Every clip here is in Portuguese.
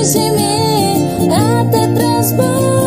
Dirigeme, hazte transformar.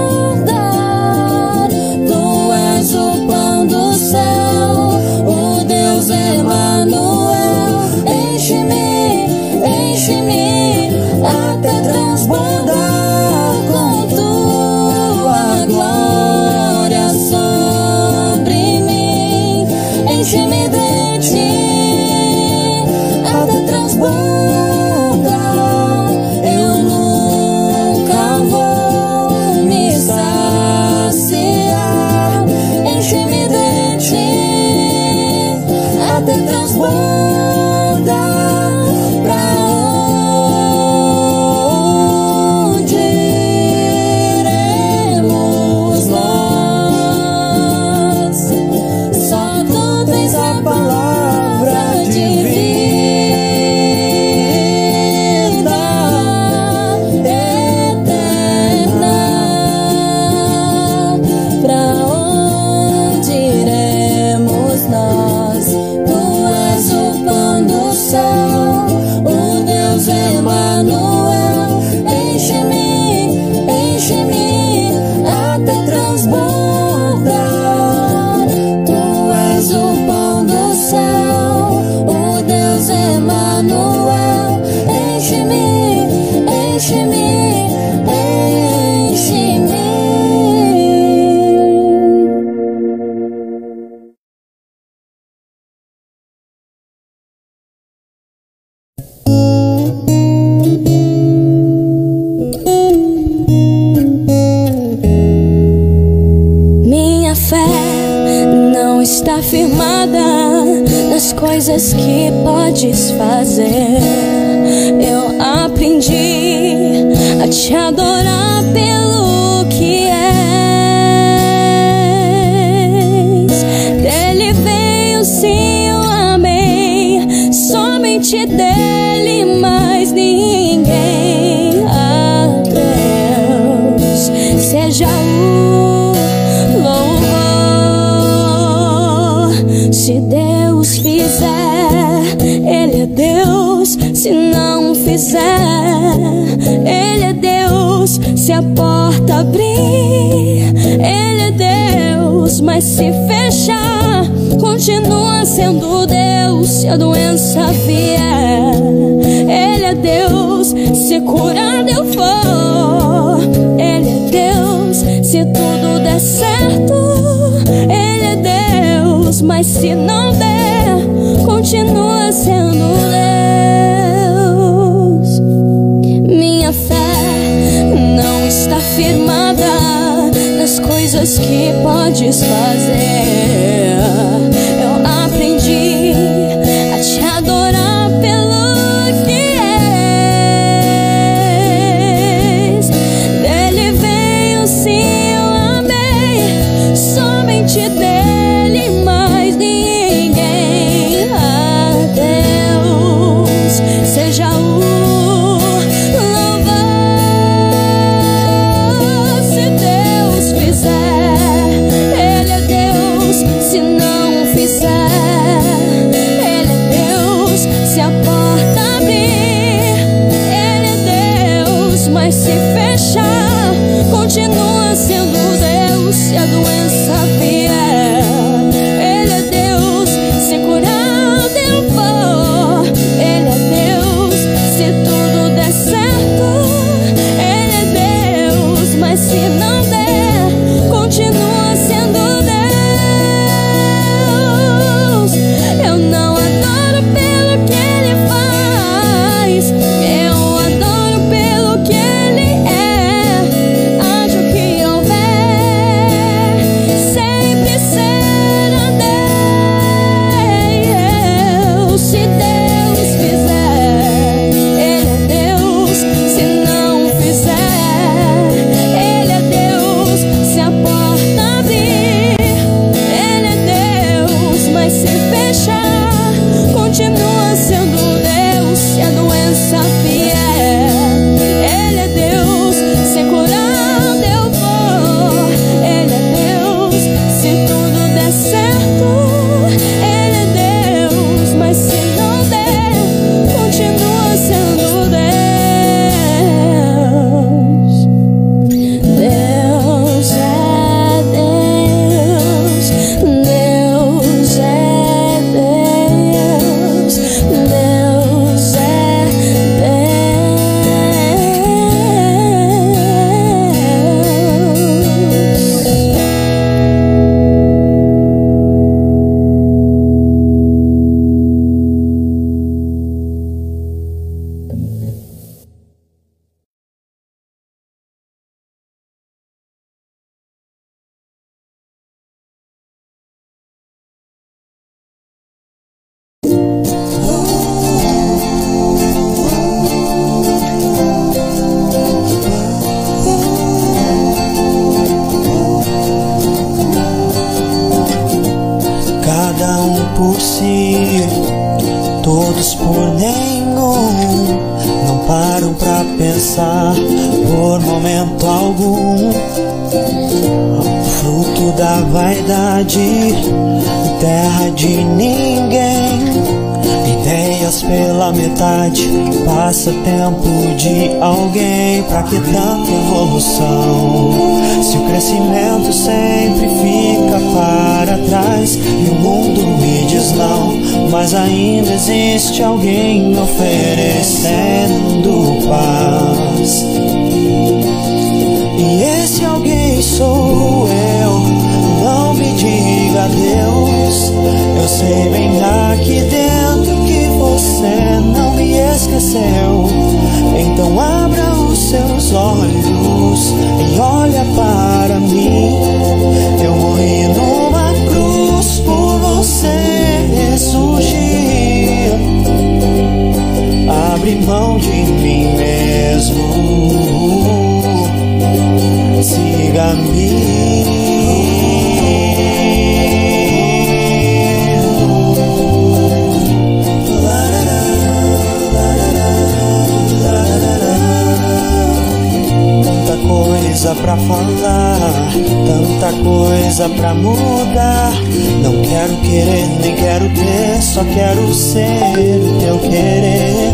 quero ser o teu querer.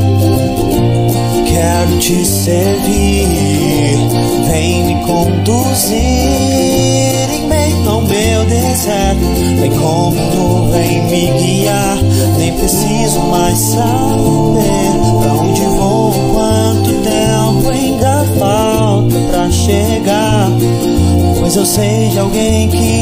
Quero te servir, vem me conduzir em meio ao meu deserto. Vem comigo, vem me guiar. Nem preciso mais saber pra onde vou, quanto tempo ainda falta pra chegar. Pois eu sei de alguém que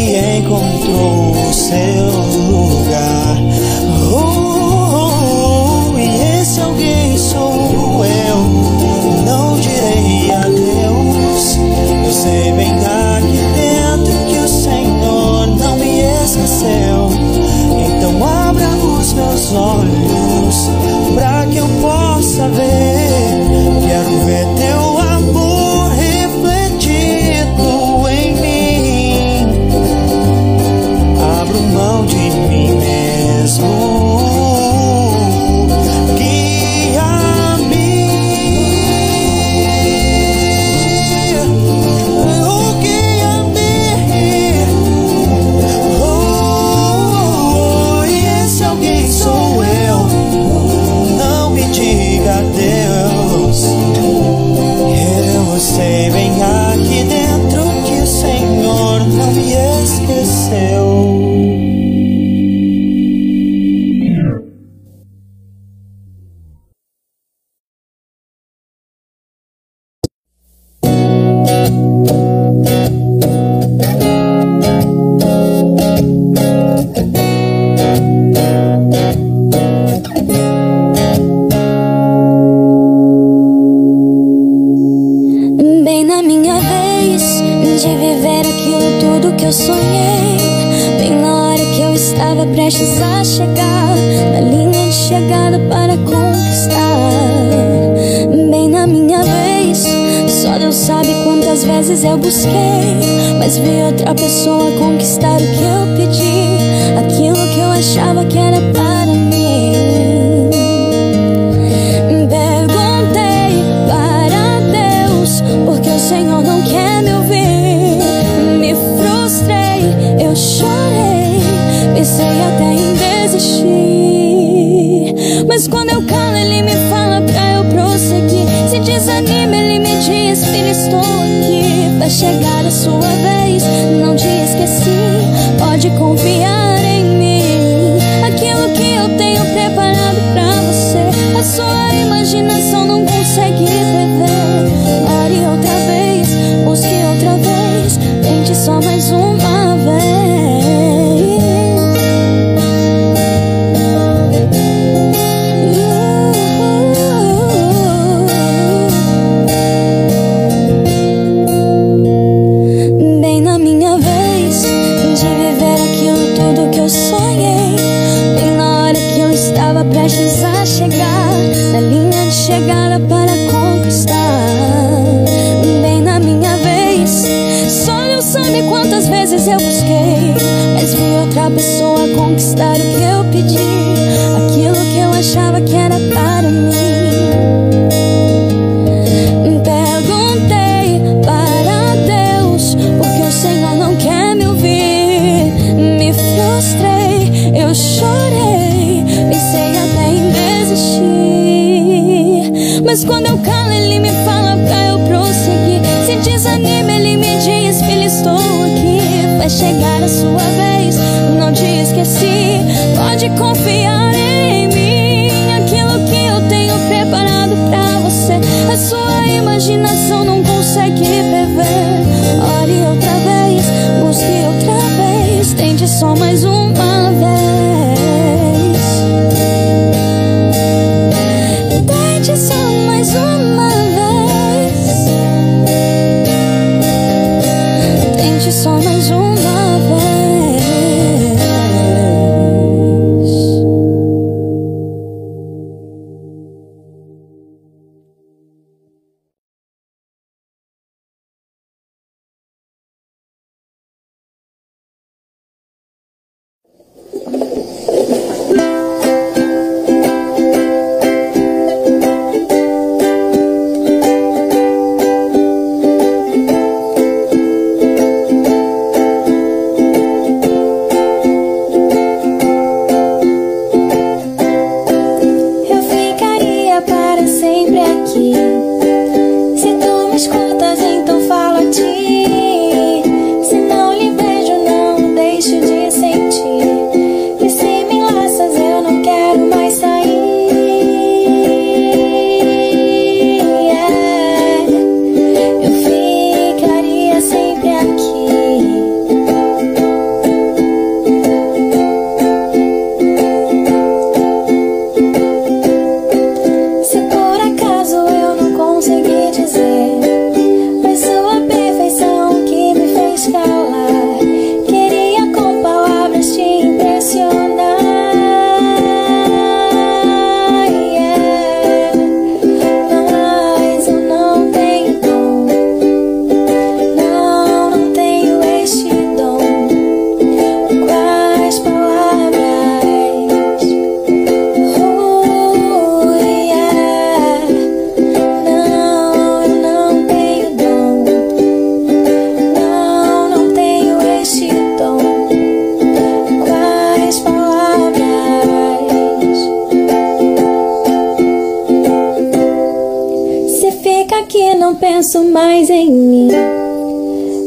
não penso mais em mim.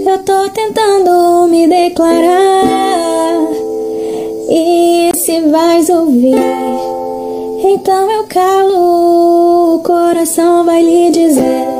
Eu tô tentando me declarar. E se vais ouvir, então eu calo. O coração vai lhe dizer.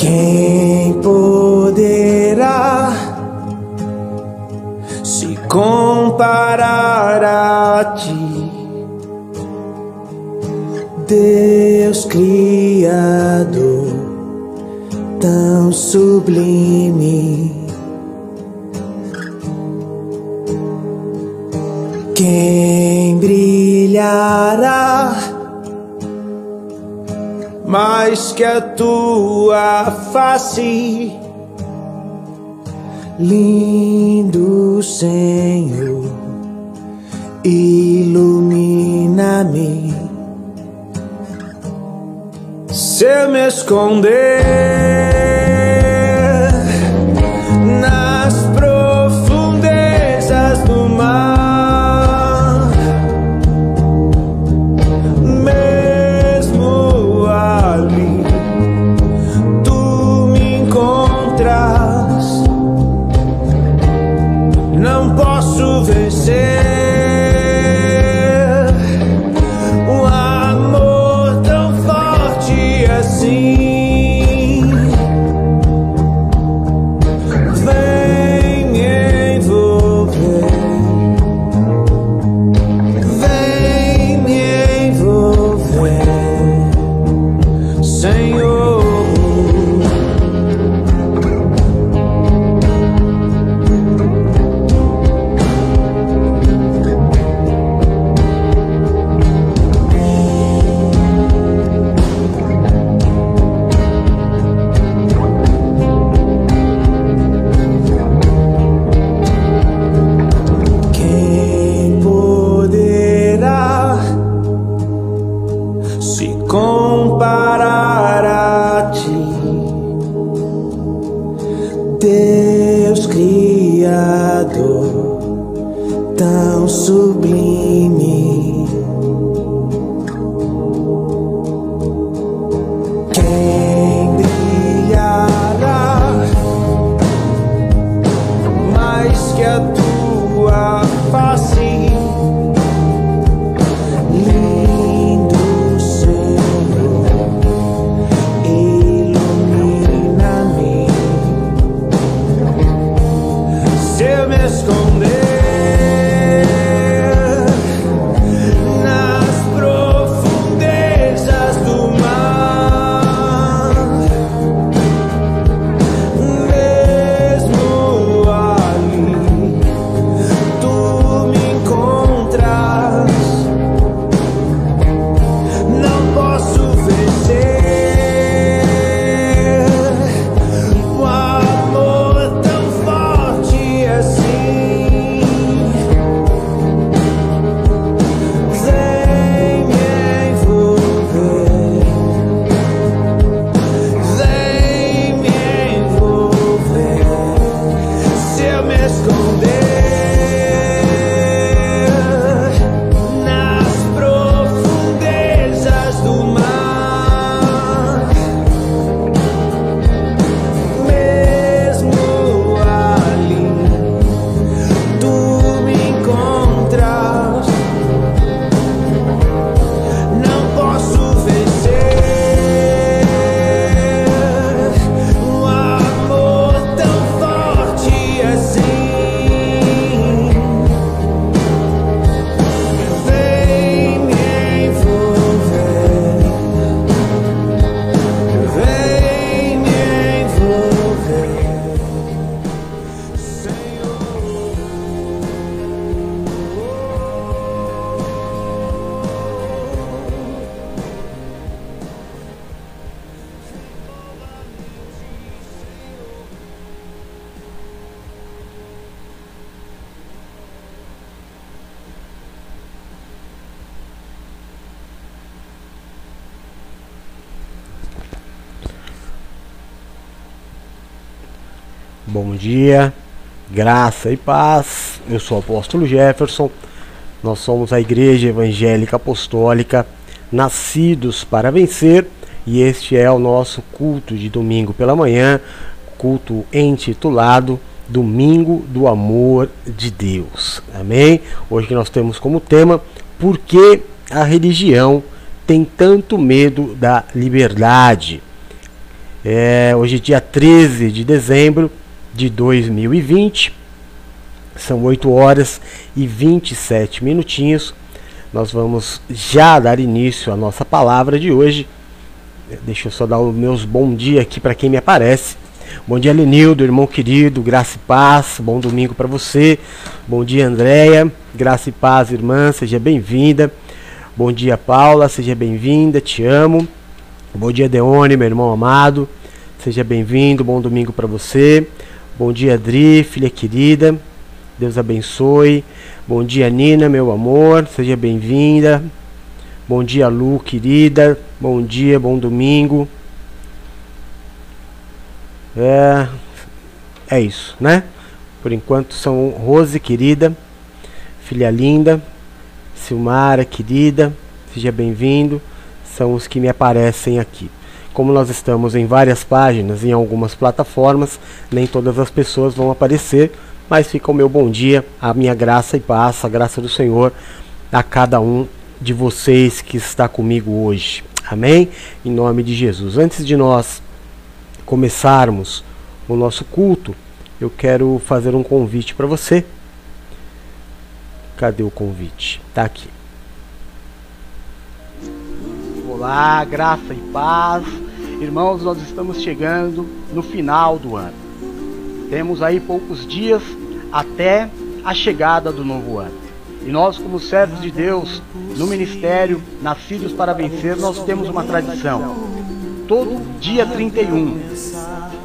Quem poderá se comparar a ti? Deus Criador, tão sublime. Quem brilhará? mais que a tua face. Lindo Senhor, ilumina-me. Se eu me esconder. Dia, graça e paz. Eu sou o apóstolo Jefferson. Nós somos a Igreja Evangélica Apostólica, nascidos para vencer, e este é o nosso culto de domingo pela manhã, culto intitulado Domingo do Amor de Deus. Amém? Hoje nós temos como tema Por que a religião tem tanto medo da liberdade? É, hoje, dia 13 de dezembro de 2020, são 8 horas e 27 minutinhos. Nós vamos já dar início à nossa palavra de hoje. Deixa eu só dar os meus bom dia aqui para quem me aparece. Bom dia, Lenildo, irmão querido, graça e paz. Bom domingo para você. Bom dia, Andréia. Graça e paz, irmã, seja bem-vinda. Bom dia, Paula, seja bem-vinda, te amo. Bom dia, Deone, meu irmão amado. Seja bem-vindo, bom domingo para você. Bom dia, Adri, filha querida. Deus abençoe. Bom dia, Nina, meu amor. Seja bem-vinda. Bom dia, Lu, querida. Bom dia, bom domingo. É, é isso, né? Por enquanto são Rose, querida. Filha linda. Silmara, querida. Seja bem-vindo. São os que me aparecem aqui. Como nós estamos em várias páginas, em algumas plataformas, nem todas as pessoas vão aparecer, mas fica o meu bom dia, a minha graça e paz, a graça do Senhor a cada um de vocês que está comigo hoje. Amém? Em nome de Jesus. Antes de nós começarmos o nosso culto, eu quero fazer um convite para você. Cadê o convite? Tá aqui. Olá, graça e paz. Irmãos, nós estamos chegando no final do ano. Temos aí poucos dias até a chegada do novo ano. E nós, como servos de Deus, no ministério Nascidos para Vencer, nós temos uma tradição. Todo dia 31,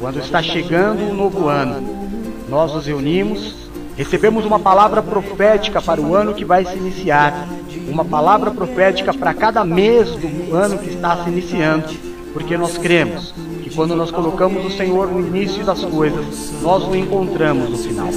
quando está chegando o novo ano, nós nos reunimos, recebemos uma palavra profética para o ano que vai se iniciar uma palavra profética para cada mês do ano que está se iniciando, porque nós cremos que quando nós colocamos o Senhor no início das coisas, nós o encontramos no final.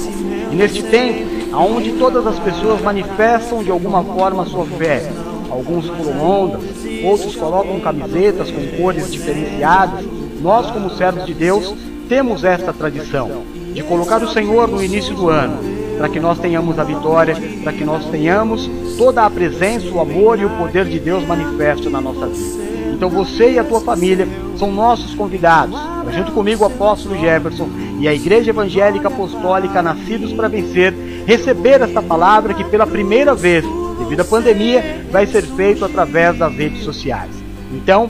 E neste tempo, aonde todas as pessoas manifestam de alguma forma a sua fé, alguns pulam ondas, outros colocam camisetas com cores diferenciadas, nós como servos de Deus temos esta tradição de colocar o Senhor no início do ano, para que nós tenhamos a vitória, para que nós tenhamos toda a presença, o amor e o poder de Deus manifesto na nossa vida. Então você e a tua família são nossos convidados, junto comigo o apóstolo Jefferson e a Igreja Evangélica Apostólica Nascidos para Vencer, receber esta palavra que pela primeira vez, devido à pandemia, vai ser feito através das redes sociais. Então,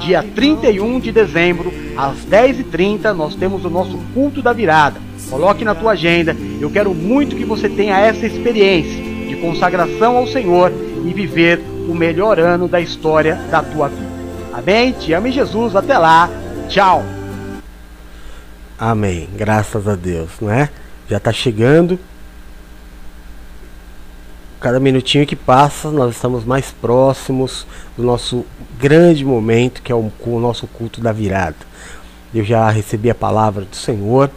dia 31 de dezembro, às 10h30, nós temos o nosso culto da virada Coloque na tua agenda. Eu quero muito que você tenha essa experiência de consagração ao Senhor e viver o melhor ano da história da tua vida. Amém? Te amo em Jesus. Até lá. Tchau. Amém. Graças a Deus, não é? Já está chegando. Cada minutinho que passa, nós estamos mais próximos do nosso grande momento, que é o, o nosso culto da virada. Eu já recebi a palavra do Senhor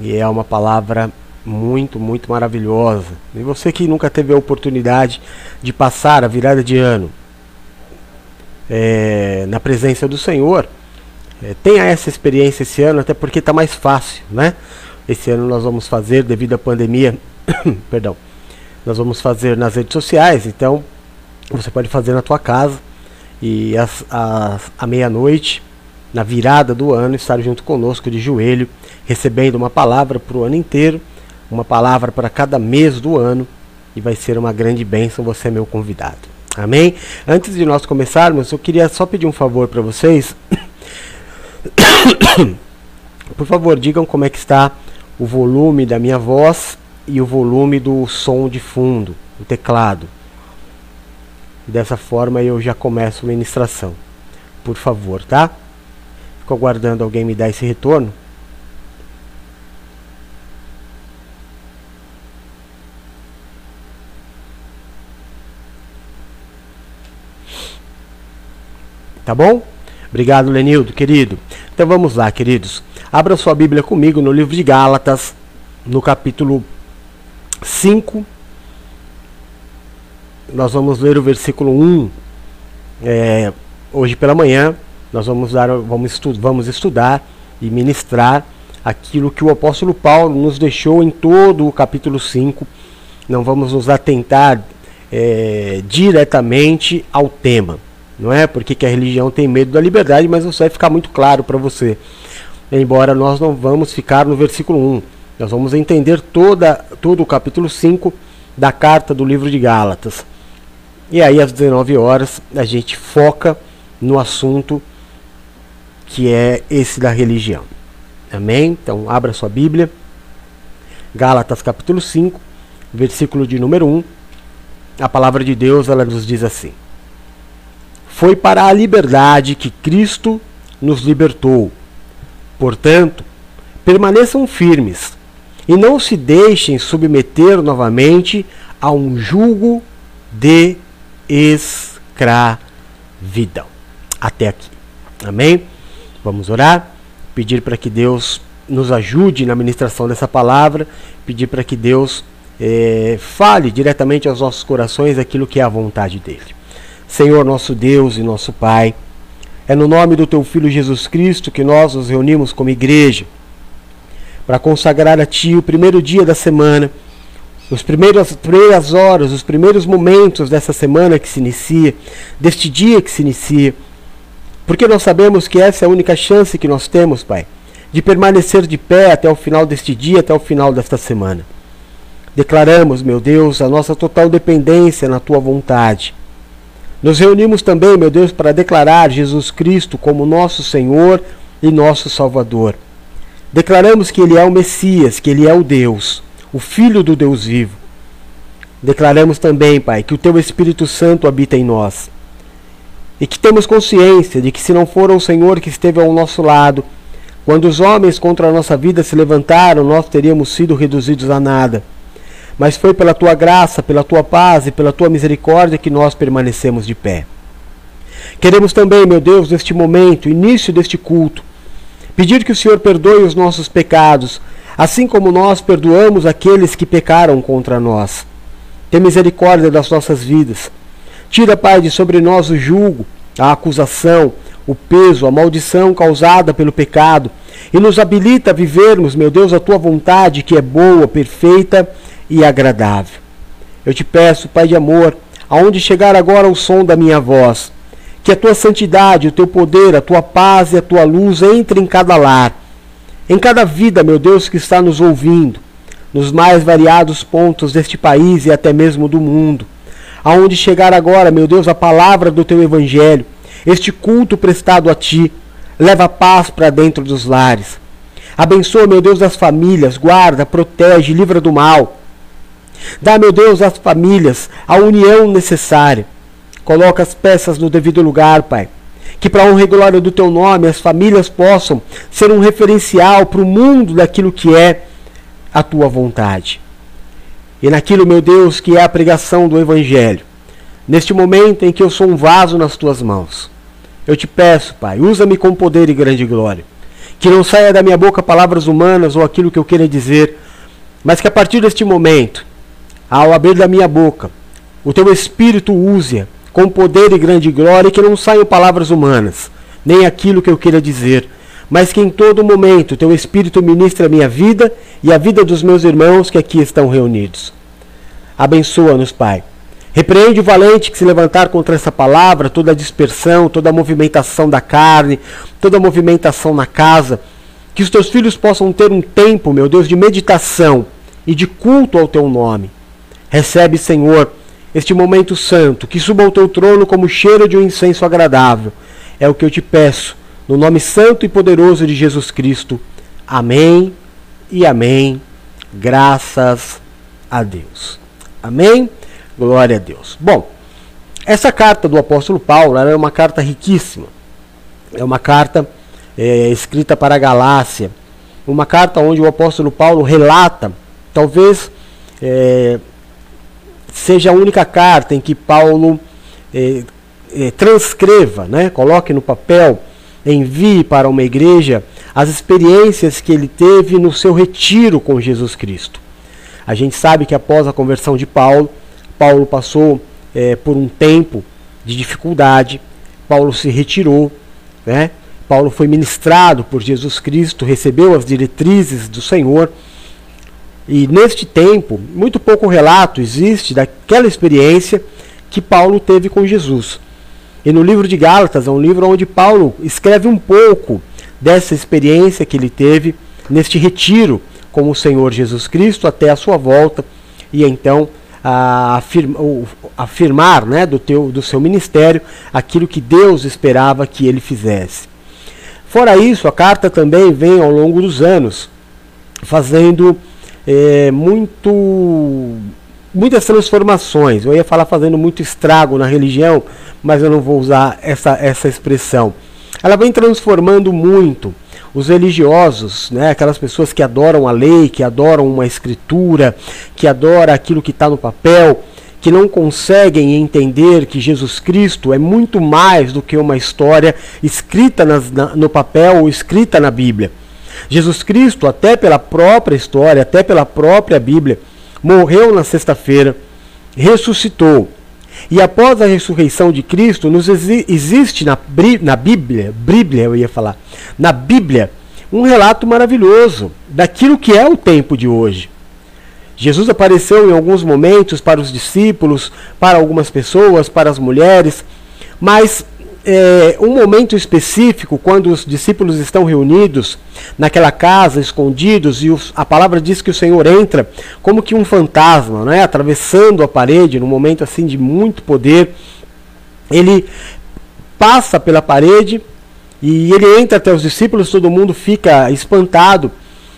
e é uma palavra muito, muito maravilhosa. E você que nunca teve a oportunidade de passar a virada de ano é, na presença do Senhor, é, tenha essa experiência esse ano, até porque está mais fácil, né? Esse ano nós vamos fazer, devido à pandemia, perdão, nós vamos fazer nas redes sociais, então você pode fazer na tua casa e às, à meia-noite, na virada do ano, estar junto conosco de joelho recebendo uma palavra para o ano inteiro, uma palavra para cada mês do ano, e vai ser uma grande bênção. Você é meu convidado. Amém? Antes de nós começarmos, eu queria só pedir um favor para vocês. Por favor, digam como é que está o volume da minha voz e o volume do som de fundo, o teclado. Dessa forma eu já começo a ministração. Por favor, tá? Fico aguardando alguém me dar esse retorno. Tá bom? Obrigado, Lenildo, querido. Então vamos lá, queridos. Abra sua Bíblia comigo no livro de Gálatas, no capítulo 5. Nós vamos ler o versículo 1 é, hoje pela manhã. Nós vamos, dar, vamos, estu vamos estudar e ministrar aquilo que o apóstolo Paulo nos deixou em todo o capítulo 5. Não vamos nos atentar é, diretamente ao tema, não é? Porque que a religião tem medo da liberdade, mas isso vai ficar muito claro para você embora nós não vamos ficar no versículo 1. Nós vamos entender toda, todo o capítulo 5 da carta do livro de Gálatas. E aí, às 19 horas, a gente foca no assunto que é esse da religião. Amém? Então, abra sua Bíblia. Gálatas capítulo 5, versículo de número 1. A palavra de Deus, ela nos diz assim: Foi para a liberdade que Cristo nos libertou Portanto, permaneçam firmes e não se deixem submeter novamente a um jugo de escravidão. Até aqui. Amém? Vamos orar, pedir para que Deus nos ajude na ministração dessa palavra, pedir para que Deus é, fale diretamente aos nossos corações aquilo que é a vontade dele. Senhor, nosso Deus e nosso Pai. É no nome do teu Filho Jesus Cristo que nós nos reunimos como igreja para consagrar a Ti o primeiro dia da semana, os primeiros, as primeiras horas, os primeiros momentos dessa semana que se inicia, deste dia que se inicia, porque nós sabemos que essa é a única chance que nós temos, Pai, de permanecer de pé até o final deste dia, até o final desta semana. Declaramos, meu Deus, a nossa total dependência na Tua vontade nos reunimos também, meu Deus, para declarar Jesus Cristo como nosso Senhor e nosso Salvador. Declaramos que Ele é o Messias, que Ele é o Deus, o Filho do Deus vivo. Declaramos também, Pai, que o Teu Espírito Santo habita em nós. E que temos consciência de que se não for o Senhor que esteve ao nosso lado, quando os homens contra a nossa vida se levantaram, nós teríamos sido reduzidos a nada mas foi pela tua graça, pela tua paz e pela tua misericórdia que nós permanecemos de pé. Queremos também, meu Deus, neste momento, início deste culto, pedir que o Senhor perdoe os nossos pecados, assim como nós perdoamos aqueles que pecaram contra nós. Tem misericórdia das nossas vidas. Tira, Pai, de sobre nós o julgo, a acusação, o peso, a maldição causada pelo pecado e nos habilita a vivermos, meu Deus, a tua vontade que é boa, perfeita e agradável. Eu te peço, Pai de amor, aonde chegar agora o som da minha voz, que a tua santidade, o teu poder, a tua paz e a tua luz entre em cada lar, em cada vida, meu Deus, que está nos ouvindo, nos mais variados pontos deste país e até mesmo do mundo. Aonde chegar agora, meu Deus, a palavra do teu evangelho, este culto prestado a ti, leva paz para dentro dos lares. Abençoa, meu Deus, as famílias, guarda, protege, livra do mal. Dá, meu Deus, às famílias a união necessária. Coloca as peças no devido lugar, Pai. Que para honra e glória do Teu nome as famílias possam ser um referencial para o mundo daquilo que é a Tua vontade. E naquilo, meu Deus, que é a pregação do Evangelho. Neste momento em que eu sou um vaso nas Tuas mãos. Eu te peço, Pai, usa-me com poder e grande glória. Que não saia da minha boca palavras humanas ou aquilo que eu queira dizer, mas que a partir deste momento ao abrir da minha boca. O teu espírito use com poder e grande glória, e que não saiam palavras humanas, nem aquilo que eu queira dizer, mas que em todo momento teu espírito ministre a minha vida e a vida dos meus irmãos que aqui estão reunidos. Abençoa-nos, Pai. Repreende o valente que se levantar contra essa palavra, toda a dispersão, toda a movimentação da carne, toda a movimentação na casa. Que os teus filhos possam ter um tempo, meu Deus, de meditação e de culto ao teu nome. Recebe, Senhor, este momento santo, que suba ao teu trono como cheiro de um incenso agradável. É o que eu te peço, no nome santo e poderoso de Jesus Cristo. Amém e amém. Graças a Deus. Amém? Glória a Deus. Bom, essa carta do apóstolo Paulo é uma carta riquíssima. É uma carta é, escrita para a Galácia. Uma carta onde o apóstolo Paulo relata, talvez é, seja a única carta em que Paulo eh, eh, transcreva, né, coloque no papel, envie para uma igreja as experiências que ele teve no seu retiro com Jesus Cristo. A gente sabe que após a conversão de Paulo, Paulo passou é, por um tempo de dificuldade, Paulo se retirou, né? Paulo foi ministrado por Jesus Cristo, recebeu as diretrizes do Senhor. E neste tempo, muito pouco relato existe daquela experiência que Paulo teve com Jesus. E no livro de Gálatas é um livro onde Paulo escreve um pouco dessa experiência que ele teve neste retiro com o Senhor Jesus Cristo até a sua volta e então afirma, afirmar né, do, teu, do seu ministério aquilo que Deus esperava que ele fizesse. Fora isso, a carta também vem ao longo dos anos fazendo é, muito muitas transformações. Eu ia falar fazendo muito estrago na religião, mas eu não vou usar essa, essa expressão. Ela vem transformando muito os religiosos, né, aquelas pessoas que adoram a lei, que adoram uma escritura, que adoram aquilo que está no papel, que não conseguem entender que Jesus Cristo é muito mais do que uma história escrita nas, na, no papel ou escrita na Bíblia. Jesus Cristo, até pela própria história, até pela própria Bíblia, morreu na sexta-feira, ressuscitou. E após a ressurreição de Cristo, nos existe na, na Bíblia, Bíblia eu ia falar, na Bíblia, um relato maravilhoso daquilo que é o tempo de hoje. Jesus apareceu em alguns momentos para os discípulos, para algumas pessoas, para as mulheres, mas é, um momento específico, quando os discípulos estão reunidos naquela casa, escondidos, e os, a palavra diz que o Senhor entra como que um fantasma, né, atravessando a parede, num momento assim de muito poder. Ele passa pela parede e ele entra até os discípulos, todo mundo fica espantado.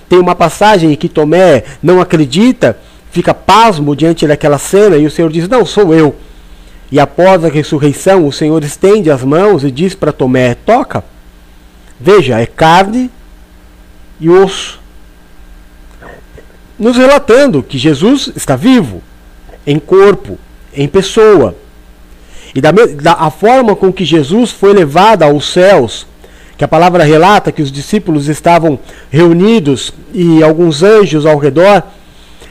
Tem uma passagem em que Tomé não acredita, fica pasmo diante daquela cena, e o Senhor diz: Não, sou eu. E após a ressurreição, o Senhor estende as mãos e diz para Tomé: Toca. Veja, é carne e osso. Nos relatando que Jesus está vivo, em corpo, em pessoa. E da, da a forma com que Jesus foi levado aos céus, que a palavra relata que os discípulos estavam reunidos e alguns anjos ao redor,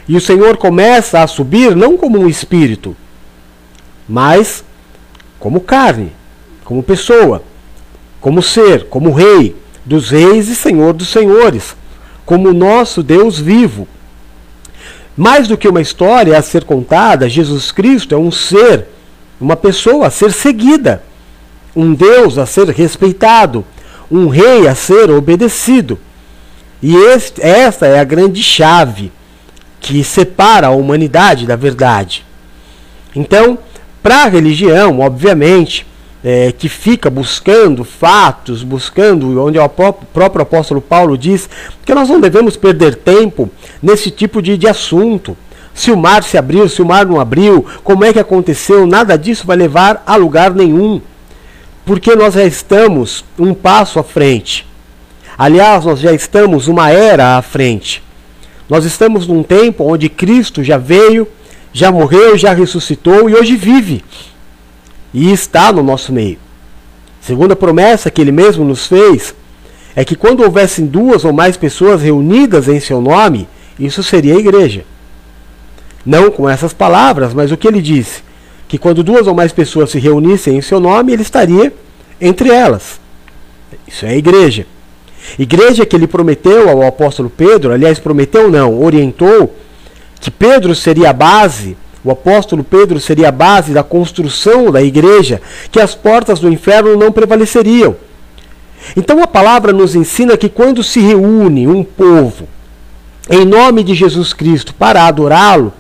e o Senhor começa a subir não como um espírito, mas como carne, como pessoa, como ser, como rei dos reis e senhor dos senhores, como nosso Deus vivo. Mais do que uma história a ser contada, Jesus Cristo é um ser, uma pessoa a ser seguida, um Deus a ser respeitado, um rei a ser obedecido. E este, esta é a grande chave que separa a humanidade da verdade. Então, para a religião, obviamente, é, que fica buscando fatos, buscando, onde o próprio apóstolo Paulo diz que nós não devemos perder tempo nesse tipo de, de assunto. Se o mar se abriu, se o mar não abriu, como é que aconteceu, nada disso vai levar a lugar nenhum. Porque nós já estamos um passo à frente. Aliás, nós já estamos uma era à frente. Nós estamos num tempo onde Cristo já veio já morreu, já ressuscitou e hoje vive. E está no nosso meio. Segunda promessa que ele mesmo nos fez é que quando houvessem duas ou mais pessoas reunidas em seu nome, isso seria a igreja. Não com essas palavras, mas o que ele disse? Que quando duas ou mais pessoas se reunissem em seu nome, ele estaria entre elas. Isso é a igreja. Igreja que ele prometeu ao apóstolo Pedro, aliás, prometeu não, orientou que Pedro seria a base, o apóstolo Pedro seria a base da construção da igreja, que as portas do inferno não prevaleceriam. Então a palavra nos ensina que quando se reúne um povo em nome de Jesus Cristo para adorá-lo,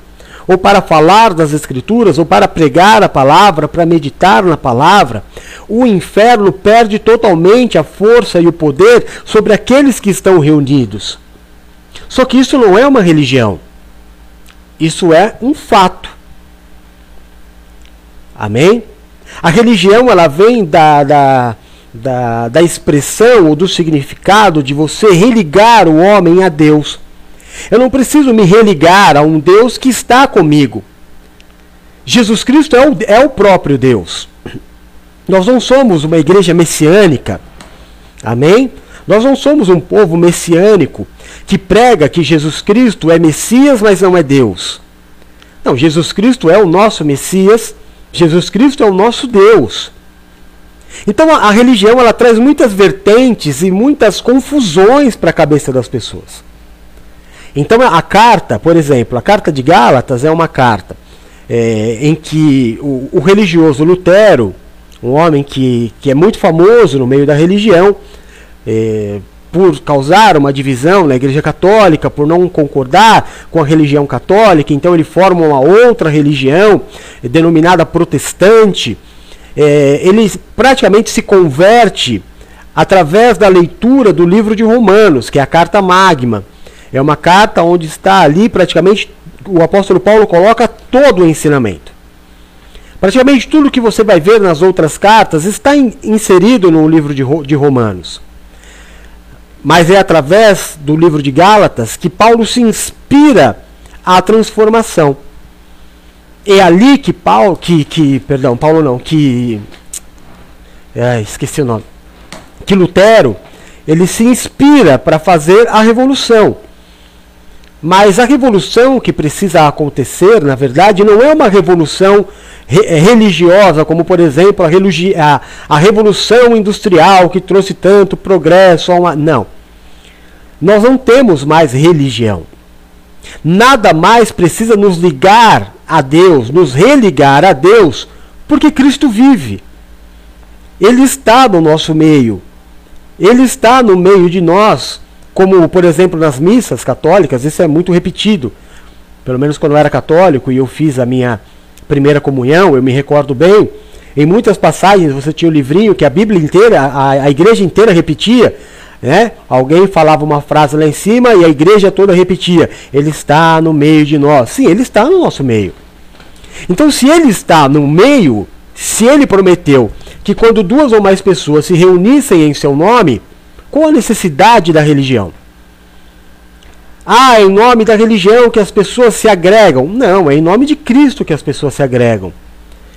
ou para falar das Escrituras, ou para pregar a palavra, para meditar na palavra, o inferno perde totalmente a força e o poder sobre aqueles que estão reunidos. Só que isso não é uma religião. Isso é um fato. Amém? A religião ela vem da, da, da, da expressão ou do significado de você religar o homem a Deus. Eu não preciso me religar a um Deus que está comigo. Jesus Cristo é o, é o próprio Deus. Nós não somos uma igreja messiânica. Amém? Nós não somos um povo messiânico que prega que Jesus Cristo é Messias, mas não é Deus. Não, Jesus Cristo é o nosso Messias, Jesus Cristo é o nosso Deus. Então a, a religião ela traz muitas vertentes e muitas confusões para a cabeça das pessoas. Então a, carta, por exemplo, a carta de Gálatas é uma carta é, em que o, o, religioso Lutero, um homem que, que é muito famoso no meio da religião, é, por causar uma divisão na Igreja Católica, por não concordar com a religião católica, então ele forma uma outra religião denominada protestante é, ele praticamente se converte através da leitura do livro de Romanos, que é a carta magma. É uma carta onde está ali praticamente o apóstolo Paulo coloca todo o ensinamento. Praticamente tudo que você vai ver nas outras cartas está in, inserido no livro de, de Romanos. Mas é através do livro de Gálatas que Paulo se inspira à transformação é ali que Paulo, que, que perdão, Paulo não, que é, esqueci o nome, que Lutero ele se inspira para fazer a revolução. Mas a revolução que precisa acontecer, na verdade, não é uma revolução re é, religiosa, como por exemplo a, a, a, revolução industrial que trouxe tanto progresso. Uma... Não. Nós não temos mais religião. Nada mais precisa nos ligar a Deus, nos religar a Deus, porque Cristo vive. Ele está no nosso meio. Ele está no meio de nós, como por exemplo nas missas católicas, isso é muito repetido. Pelo menos quando eu era católico e eu fiz a minha primeira comunhão, eu me recordo bem. Em muitas passagens você tinha o livrinho que a Bíblia inteira, a, a igreja inteira repetia. Né? Alguém falava uma frase lá em cima e a igreja toda repetia: Ele está no meio de nós. Sim, ele está no nosso meio. Então, se ele está no meio, se ele prometeu que quando duas ou mais pessoas se reunissem em seu nome, qual a necessidade da religião? Ah, é em nome da religião que as pessoas se agregam. Não, é em nome de Cristo que as pessoas se agregam,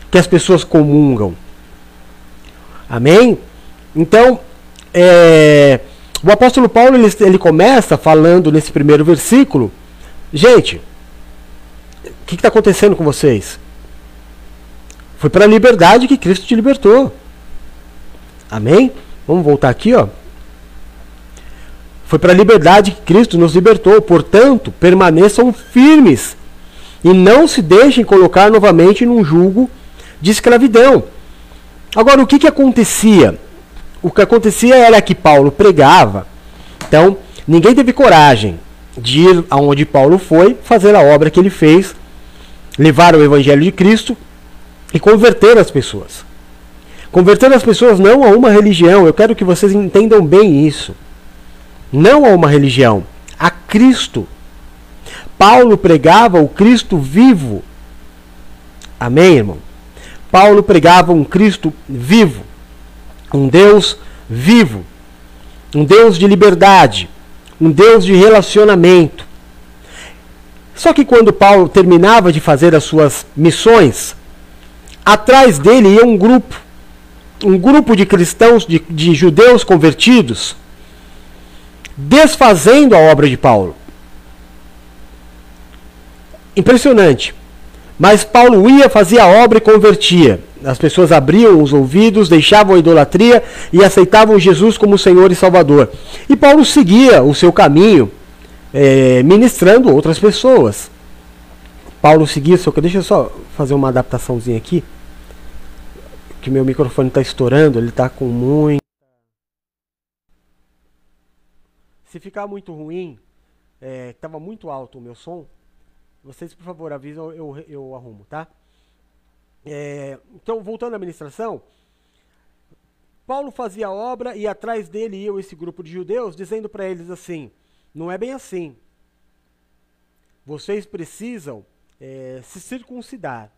que as pessoas comungam. Amém? Então, é, o apóstolo Paulo ele, ele começa falando nesse primeiro versículo, gente, o que está acontecendo com vocês? Foi para a liberdade que Cristo te libertou. Amém? Vamos voltar aqui, ó. Foi para a liberdade que Cristo nos libertou. Portanto, permaneçam firmes e não se deixem colocar novamente num jugo de escravidão. Agora, o que, que acontecia? O que acontecia era que Paulo pregava, então ninguém teve coragem de ir aonde Paulo foi, fazer a obra que ele fez, levar o evangelho de Cristo e converter as pessoas. Converter as pessoas não a uma religião, eu quero que vocês entendam bem isso. Não a uma religião, a Cristo. Paulo pregava o Cristo vivo. Amém, irmão? Paulo pregava um Cristo vivo um Deus vivo, um Deus de liberdade, um Deus de relacionamento. Só que quando Paulo terminava de fazer as suas missões, atrás dele ia um grupo, um grupo de cristãos, de, de judeus convertidos, desfazendo a obra de Paulo. Impressionante. Mas Paulo ia, fazia a obra e convertia. As pessoas abriam os ouvidos, deixavam a idolatria e aceitavam Jesus como Senhor e Salvador. E Paulo seguia o seu caminho, é, ministrando outras pessoas. Paulo seguia o seu Deixa eu só fazer uma adaptaçãozinha aqui. Que meu microfone está estourando, ele está com muito. Se ficar muito ruim, estava é, muito alto o meu som, vocês, por favor, avisam, eu, eu arrumo, tá? É, então, voltando à administração, Paulo fazia a obra e atrás dele ia esse grupo de judeus, dizendo para eles assim: não é bem assim. Vocês precisam é, se circuncidar,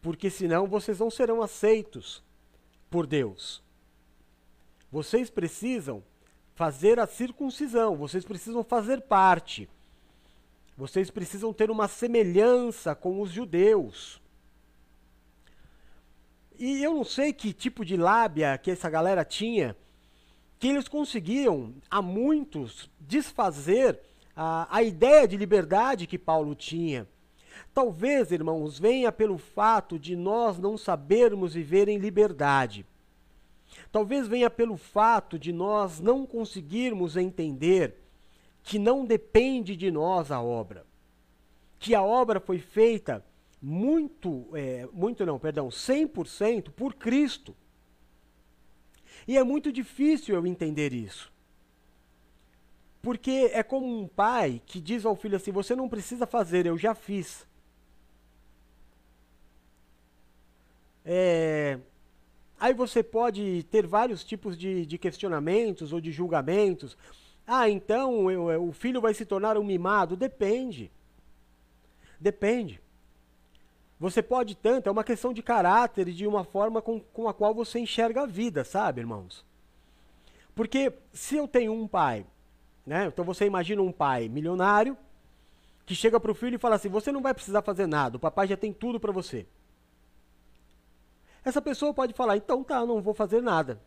porque senão vocês não serão aceitos por Deus. Vocês precisam fazer a circuncisão, vocês precisam fazer parte. Vocês precisam ter uma semelhança com os judeus. E eu não sei que tipo de lábia que essa galera tinha, que eles conseguiam, a muitos, desfazer a, a ideia de liberdade que Paulo tinha. Talvez, irmãos, venha pelo fato de nós não sabermos viver em liberdade. Talvez venha pelo fato de nós não conseguirmos entender que não depende de nós a obra. Que a obra foi feita muito, é, muito não, perdão, 100% por Cristo. E é muito difícil eu entender isso. Porque é como um pai que diz ao filho assim: você não precisa fazer, eu já fiz. É, aí você pode ter vários tipos de, de questionamentos ou de julgamentos. Ah, então eu, o filho vai se tornar um mimado? Depende. Depende. Você pode tanto, é uma questão de caráter e de uma forma com, com a qual você enxerga a vida, sabe, irmãos? Porque se eu tenho um pai, né? Então você imagina um pai milionário que chega para o filho e fala assim: Você não vai precisar fazer nada, o papai já tem tudo para você. Essa pessoa pode falar: Então tá, não vou fazer nada.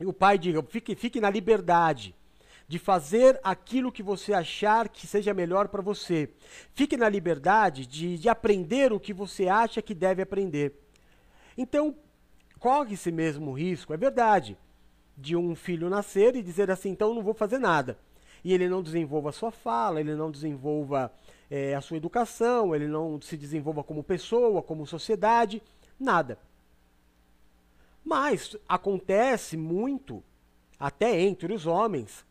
E o pai diga: Fique, fique na liberdade de fazer aquilo que você achar que seja melhor para você. Fique na liberdade de, de aprender o que você acha que deve aprender. Então, corre esse mesmo risco, é verdade, de um filho nascer e dizer assim: então não vou fazer nada. E ele não desenvolva a sua fala, ele não desenvolva é, a sua educação, ele não se desenvolva como pessoa, como sociedade, nada. Mas acontece muito, até entre os homens,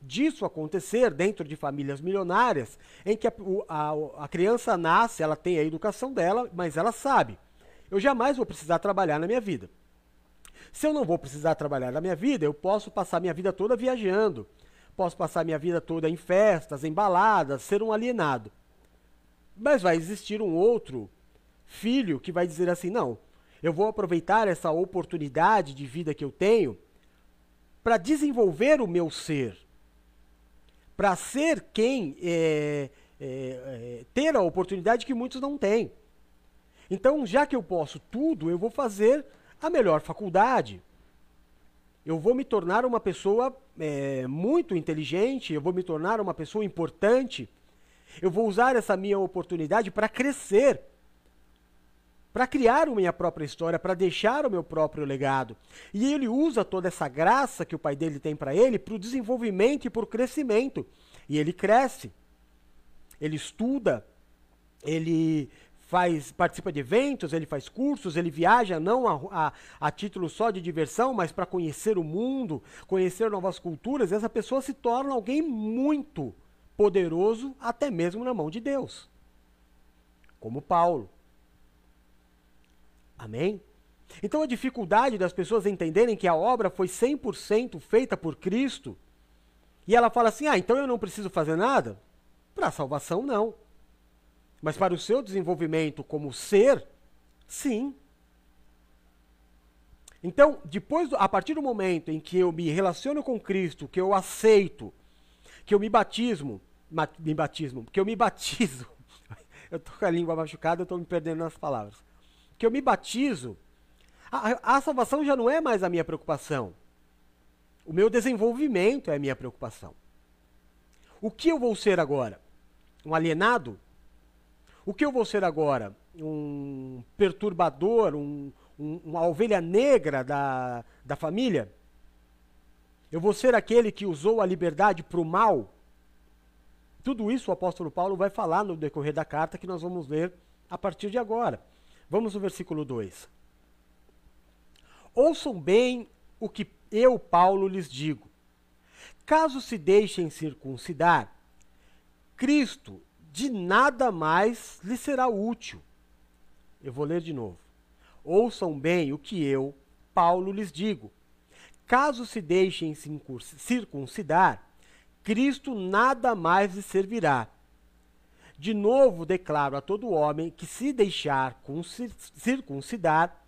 disso acontecer dentro de famílias milionárias, em que a, a, a criança nasce, ela tem a educação dela, mas ela sabe: eu jamais vou precisar trabalhar na minha vida. Se eu não vou precisar trabalhar na minha vida, eu posso passar minha vida toda viajando, posso passar minha vida toda em festas, em baladas, ser um alienado. Mas vai existir um outro filho que vai dizer assim: não, eu vou aproveitar essa oportunidade de vida que eu tenho para desenvolver o meu ser para ser quem é, é, é, ter a oportunidade que muitos não têm. Então, já que eu posso tudo, eu vou fazer a melhor faculdade. Eu vou me tornar uma pessoa é, muito inteligente, eu vou me tornar uma pessoa importante. Eu vou usar essa minha oportunidade para crescer para criar a minha própria história, para deixar o meu próprio legado. E ele usa toda essa graça que o pai dele tem para ele para o desenvolvimento e para o crescimento. E ele cresce, ele estuda, ele faz participa de eventos, ele faz cursos, ele viaja não a, a, a título só de diversão, mas para conhecer o mundo, conhecer novas culturas. essa pessoa se torna alguém muito poderoso, até mesmo na mão de Deus, como Paulo. Amém? Então a dificuldade das pessoas entenderem que a obra foi 100% feita por Cristo, e ela fala assim: ah, então eu não preciso fazer nada? Para a salvação, não. Mas para o seu desenvolvimento como ser, sim. Então, depois, a partir do momento em que eu me relaciono com Cristo, que eu aceito, que eu me batismo, me batismo, que eu me batizo, eu tô com a língua machucada, eu estou me perdendo nas palavras que eu me batizo, a, a salvação já não é mais a minha preocupação. O meu desenvolvimento é a minha preocupação. O que eu vou ser agora? Um alienado? O que eu vou ser agora? Um perturbador? Um, um, uma ovelha negra da, da família? Eu vou ser aquele que usou a liberdade para o mal? Tudo isso o apóstolo Paulo vai falar no decorrer da carta que nós vamos ler a partir de agora. Vamos no versículo 2. Ouçam bem o que eu, Paulo, lhes digo. Caso se deixem circuncidar, Cristo de nada mais lhe será útil. Eu vou ler de novo. Ouçam bem o que eu, Paulo, lhes digo. Caso se deixem circuncidar, Cristo nada mais lhe servirá de novo declaro a todo homem que se deixar circuncidar,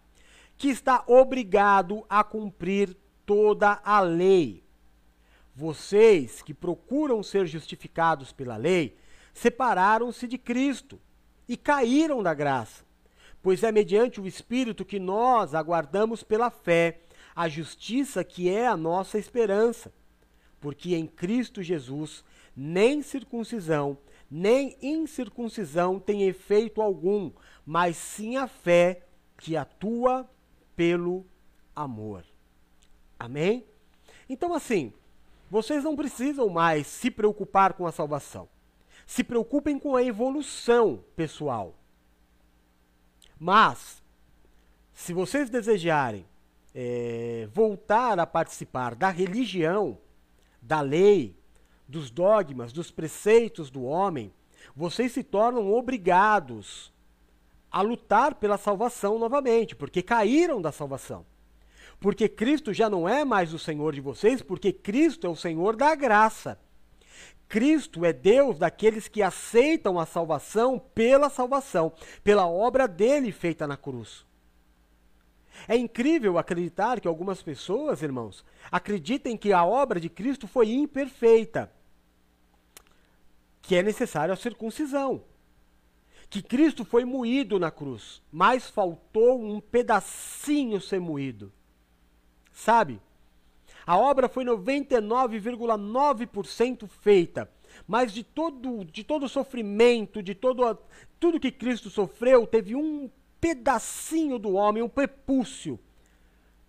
que está obrigado a cumprir toda a lei. Vocês que procuram ser justificados pela lei, separaram-se de Cristo e caíram da graça, pois é mediante o Espírito que nós aguardamos pela fé a justiça que é a nossa esperança. Porque em Cristo Jesus nem circuncisão, nem incircuncisão tem efeito algum, mas sim a fé que atua pelo amor. Amém? Então, assim, vocês não precisam mais se preocupar com a salvação. Se preocupem com a evolução pessoal. Mas, se vocês desejarem é, voltar a participar da religião, da lei, dos dogmas, dos preceitos do homem, vocês se tornam obrigados a lutar pela salvação novamente, porque caíram da salvação. Porque Cristo já não é mais o Senhor de vocês, porque Cristo é o Senhor da graça. Cristo é Deus daqueles que aceitam a salvação pela salvação, pela obra dele feita na cruz. É incrível acreditar que algumas pessoas, irmãos, acreditem que a obra de Cristo foi imperfeita, que é necessária a circuncisão, que Cristo foi moído na cruz, mas faltou um pedacinho ser moído. Sabe? A obra foi 99,9% feita, mas de todo de todo o sofrimento, de todo tudo que Cristo sofreu, teve um pedacinho do homem, um prepúcio,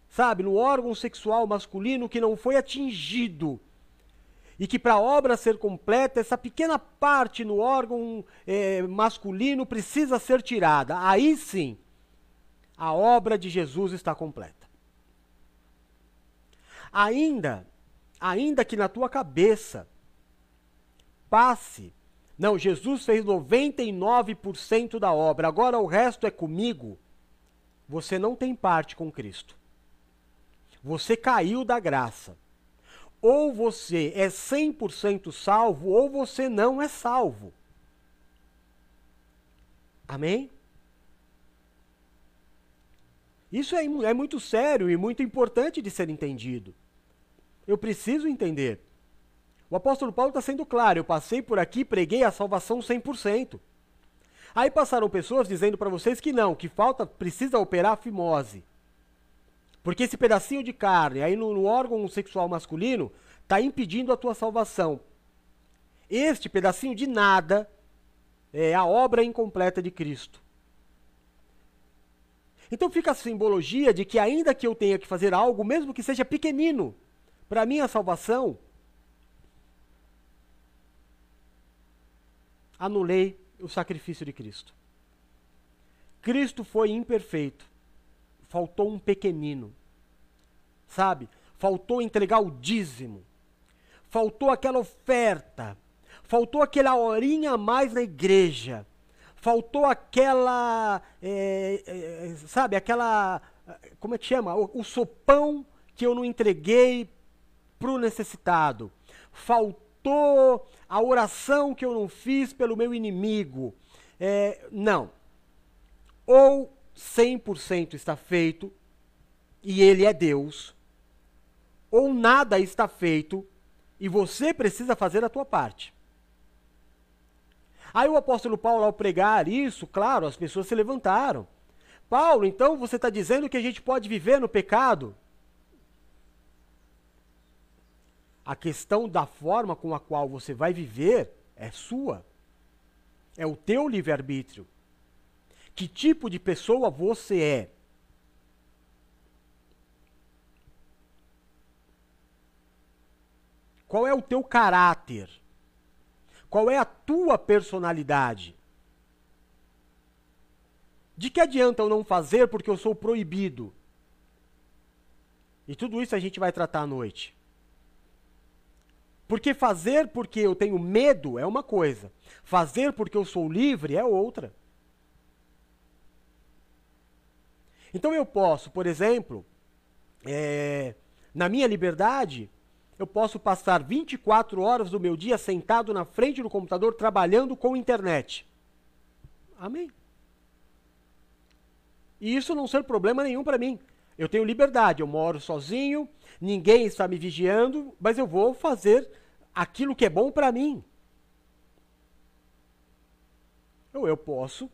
sabe, no órgão sexual masculino que não foi atingido. E que para a obra ser completa, essa pequena parte no órgão é, masculino precisa ser tirada. Aí sim, a obra de Jesus está completa. Ainda, ainda que na tua cabeça passe não, Jesus fez 99% da obra, agora o resto é comigo. Você não tem parte com Cristo. Você caiu da graça. Ou você é 100% salvo, ou você não é salvo. Amém? Isso é, é muito sério e muito importante de ser entendido. Eu preciso entender. O apóstolo Paulo está sendo claro: eu passei por aqui, preguei a salvação 100%. Aí passaram pessoas dizendo para vocês que não, que falta, precisa operar a fimose. Porque esse pedacinho de carne aí no, no órgão sexual masculino está impedindo a tua salvação. Este pedacinho de nada é a obra incompleta de Cristo. Então fica a simbologia de que ainda que eu tenha que fazer algo, mesmo que seja pequenino, para minha salvação, anulei o sacrifício de Cristo. Cristo foi imperfeito. Faltou um pequenino. Sabe? Faltou entregar o dízimo. Faltou aquela oferta. Faltou aquela horinha a mais na igreja. Faltou aquela. É, é, sabe? Aquela. Como é que chama? O, o sopão que eu não entreguei para o necessitado. Faltou a oração que eu não fiz pelo meu inimigo. É, não. Ou 100% está feito e ele é Deus, ou nada está feito e você precisa fazer a tua parte. Aí o apóstolo Paulo, ao pregar isso, claro, as pessoas se levantaram. Paulo, então você está dizendo que a gente pode viver no pecado? A questão da forma com a qual você vai viver é sua. É o teu livre-arbítrio. Que tipo de pessoa você é? Qual é o teu caráter? Qual é a tua personalidade? De que adianta eu não fazer porque eu sou proibido? E tudo isso a gente vai tratar à noite. Porque fazer porque eu tenho medo é uma coisa, fazer porque eu sou livre é outra. Então eu posso, por exemplo, é, na minha liberdade, eu posso passar 24 horas do meu dia sentado na frente do computador trabalhando com internet. Amém. E isso não ser problema nenhum para mim. Eu tenho liberdade, eu moro sozinho, ninguém está me vigiando, mas eu vou fazer aquilo que é bom para mim. Ou eu posso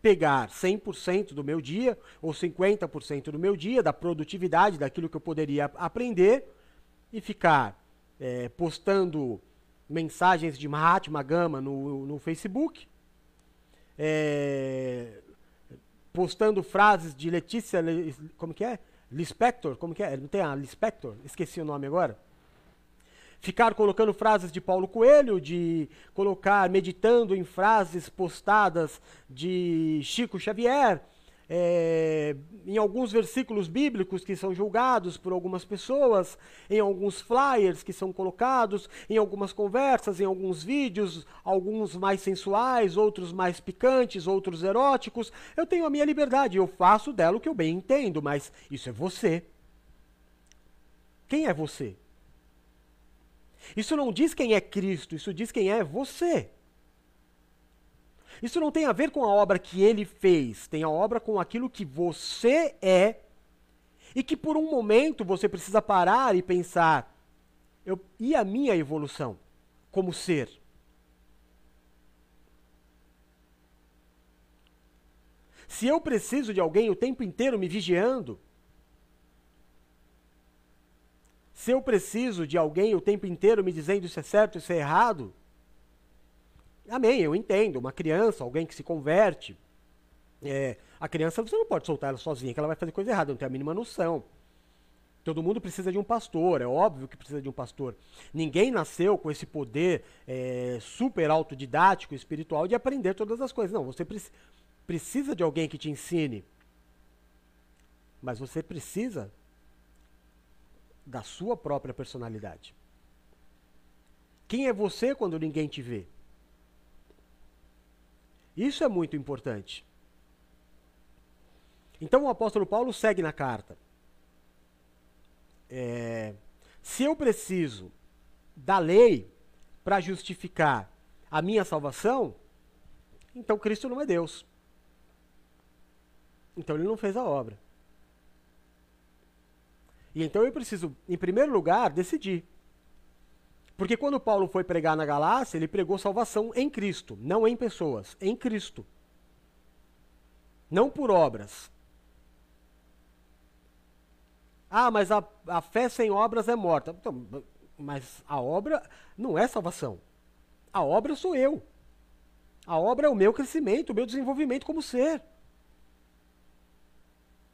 pegar 100% do meu dia ou 50% do meu dia, da produtividade, daquilo que eu poderia aprender, e ficar é, postando mensagens de Mahatma Gama no, no Facebook, é, postando frases de Letícia, como que é? Lispector, como que é? Não tem a Lispector? Esqueci o nome agora ficar colocando frases de Paulo Coelho, de colocar, meditando em frases postadas de Chico Xavier, é, em alguns versículos bíblicos que são julgados por algumas pessoas, em alguns flyers que são colocados, em algumas conversas, em alguns vídeos, alguns mais sensuais, outros mais picantes, outros eróticos. Eu tenho a minha liberdade, eu faço dela o que eu bem entendo, mas isso é você. Quem é você? Isso não diz quem é Cristo, isso diz quem é você. Isso não tem a ver com a obra que ele fez, tem a obra com aquilo que você é e que por um momento você precisa parar e pensar: eu, e a minha evolução como ser? Se eu preciso de alguém o tempo inteiro me vigiando, Se eu preciso de alguém o tempo inteiro me dizendo isso é certo, isso é errado, amém, eu entendo. Uma criança, alguém que se converte, é, a criança você não pode soltar ela sozinha, que ela vai fazer coisa errada, não tem a mínima noção. Todo mundo precisa de um pastor, é óbvio que precisa de um pastor. Ninguém nasceu com esse poder é, super autodidático, espiritual, de aprender todas as coisas. Não, você pre precisa de alguém que te ensine. Mas você precisa da sua própria personalidade. Quem é você quando ninguém te vê? Isso é muito importante. Então o apóstolo Paulo segue na carta. É, se eu preciso da lei para justificar a minha salvação, então Cristo não é Deus. Então ele não fez a obra. E então eu preciso, em primeiro lugar, decidir. Porque quando Paulo foi pregar na Galácia, ele pregou salvação em Cristo, não em pessoas, em Cristo. Não por obras. Ah, mas a, a fé sem obras é morta. Então, mas a obra não é salvação. A obra sou eu. A obra é o meu crescimento, o meu desenvolvimento como ser.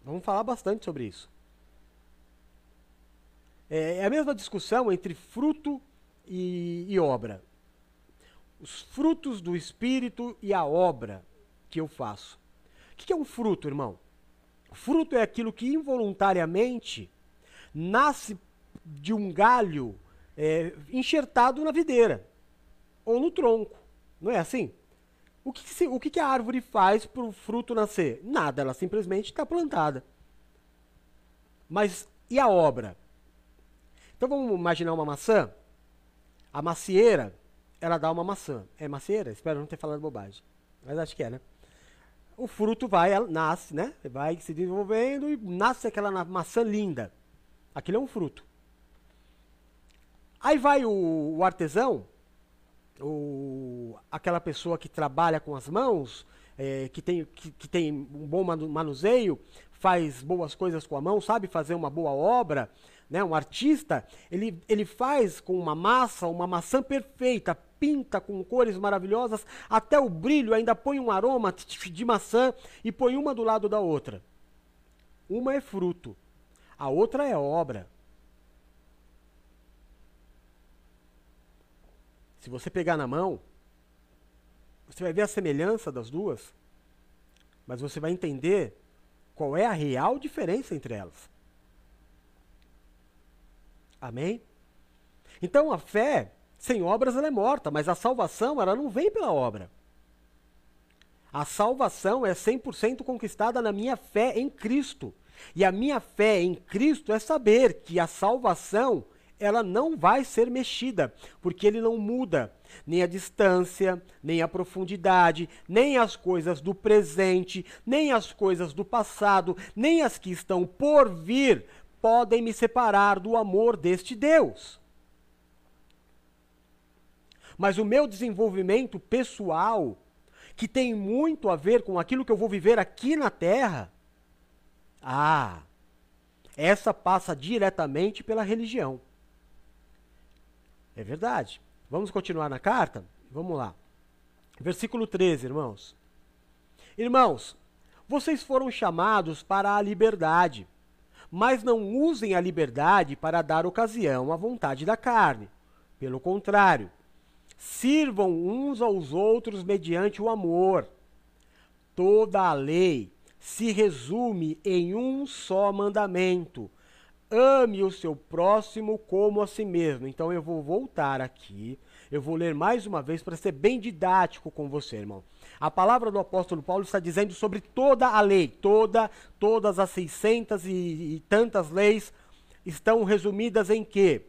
Vamos falar bastante sobre isso. É, é a mesma discussão entre fruto e, e obra. Os frutos do Espírito e a obra que eu faço. O que é um fruto, irmão? Fruto é aquilo que involuntariamente nasce de um galho é, enxertado na videira ou no tronco. Não é assim? O que, se, o que a árvore faz para o fruto nascer? Nada, ela simplesmente está plantada. Mas e a obra? Então vamos imaginar uma maçã? A macieira, ela dá uma maçã. É macieira? Espero não ter falado bobagem. Mas acho que é, né? O fruto vai, nasce, né? Vai se desenvolvendo e nasce aquela maçã linda. Aquilo é um fruto. Aí vai o, o artesão, o, aquela pessoa que trabalha com as mãos, é, que, tem, que, que, tem um bom manuseio, faz boas coisas com a mão, sabe fazer uma boa obra, né? um artista, ele, ele faz com uma massa uma maçã perfeita, pinta com cores maravilhosas, até o brilho ainda põe um aroma de maçã e põe uma do lado da outra. Uma é fruto, a outra é obra. Se você pegar na mão, você vai ver a semelhança das duas, mas você vai entender qual é a real diferença entre elas. Amém? Então a fé sem obras ela é morta, mas a salvação ela não vem pela obra. A salvação é 100% conquistada na minha fé em Cristo. E a minha fé em Cristo é saber que a salvação ela não vai ser mexida, porque ele não muda nem a distância, nem a profundidade, nem as coisas do presente, nem as coisas do passado, nem as que estão por vir podem me separar do amor deste Deus. Mas o meu desenvolvimento pessoal, que tem muito a ver com aquilo que eu vou viver aqui na terra, ah, essa passa diretamente pela religião. É verdade. Vamos continuar na carta? Vamos lá. Versículo 13, irmãos. Irmãos, vocês foram chamados para a liberdade, mas não usem a liberdade para dar ocasião à vontade da carne. Pelo contrário, sirvam uns aos outros mediante o amor. Toda a lei se resume em um só mandamento: ame o seu próximo como a si mesmo. Então eu vou voltar aqui, eu vou ler mais uma vez para ser bem didático com você, irmão. A palavra do apóstolo Paulo está dizendo sobre toda a lei, toda, todas as 600 e, e tantas leis estão resumidas em que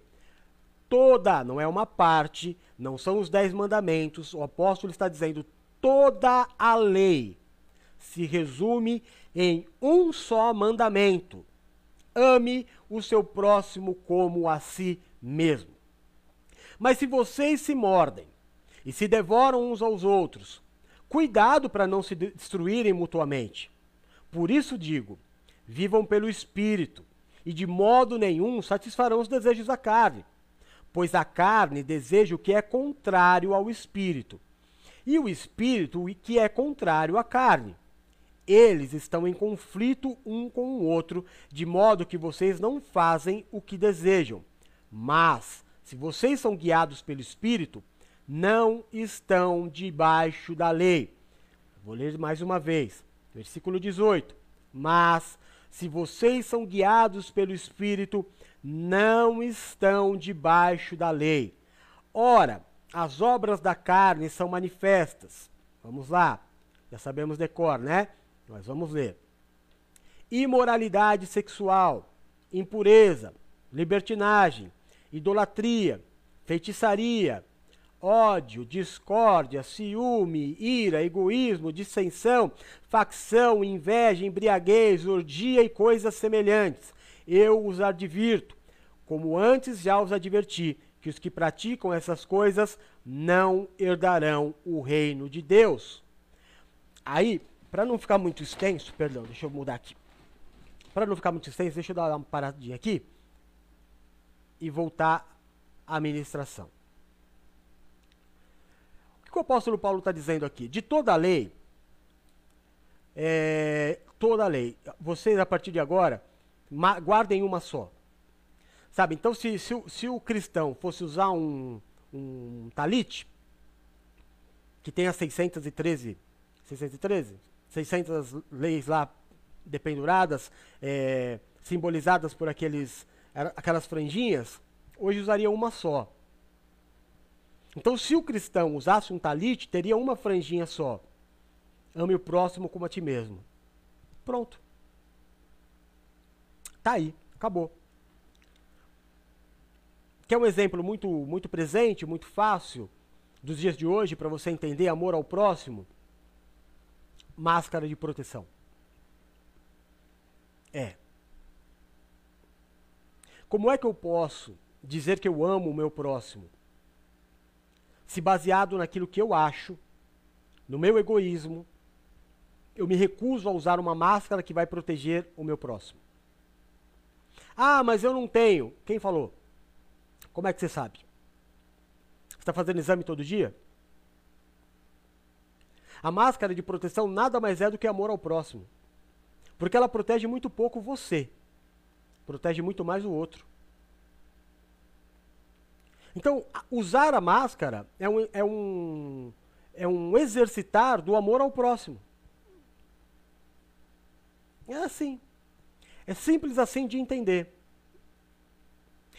toda, não é uma parte, não são os dez mandamentos. O apóstolo está dizendo toda a lei se resume em um só mandamento: ame o seu próximo como a si mesmo. Mas se vocês se mordem e se devoram uns aos outros, cuidado para não se destruírem mutuamente. Por isso digo: vivam pelo espírito, e de modo nenhum satisfarão os desejos da carne, pois a carne deseja o que é contrário ao espírito, e o espírito o que é contrário à carne eles estão em conflito um com o outro, de modo que vocês não fazem o que desejam. Mas, se vocês são guiados pelo Espírito, não estão debaixo da lei. Vou ler mais uma vez, versículo 18. Mas, se vocês são guiados pelo Espírito, não estão debaixo da lei. Ora, as obras da carne são manifestas. Vamos lá, já sabemos decor, né? Nós vamos ler. Imoralidade sexual, impureza, libertinagem, idolatria, feitiçaria, ódio, discórdia, ciúme, ira, egoísmo, dissensão, facção, inveja, embriaguez, orgia e coisas semelhantes. Eu os advirto, como antes já os adverti, que os que praticam essas coisas não herdarão o reino de Deus. Aí, para não ficar muito extenso, perdão, deixa eu mudar aqui. Para não ficar muito extenso, deixa eu dar uma paradinha aqui e voltar à ministração. O que o apóstolo Paulo está dizendo aqui? De toda a lei, é, toda a lei, vocês a partir de agora, guardem uma só. Sabe, então se, se, se o cristão fosse usar um, um talite, que as 613, 613? 600 leis lá dependuradas, é, simbolizadas por aqueles, aquelas franjinhas, hoje usaria uma só. Então, se o cristão usasse um talite, teria uma franjinha só. Ame o próximo como a ti mesmo. Pronto. Tá aí, acabou. Quer um exemplo muito, muito presente, muito fácil dos dias de hoje para você entender amor ao próximo? máscara de proteção. É. Como é que eu posso dizer que eu amo o meu próximo? Se baseado naquilo que eu acho, no meu egoísmo, eu me recuso a usar uma máscara que vai proteger o meu próximo. Ah, mas eu não tenho. Quem falou? Como é que você sabe? Você está fazendo exame todo dia? A máscara de proteção nada mais é do que amor ao próximo. Porque ela protege muito pouco você, protege muito mais o outro. Então, usar a máscara é um, é um, é um exercitar do amor ao próximo. É assim. É simples assim de entender.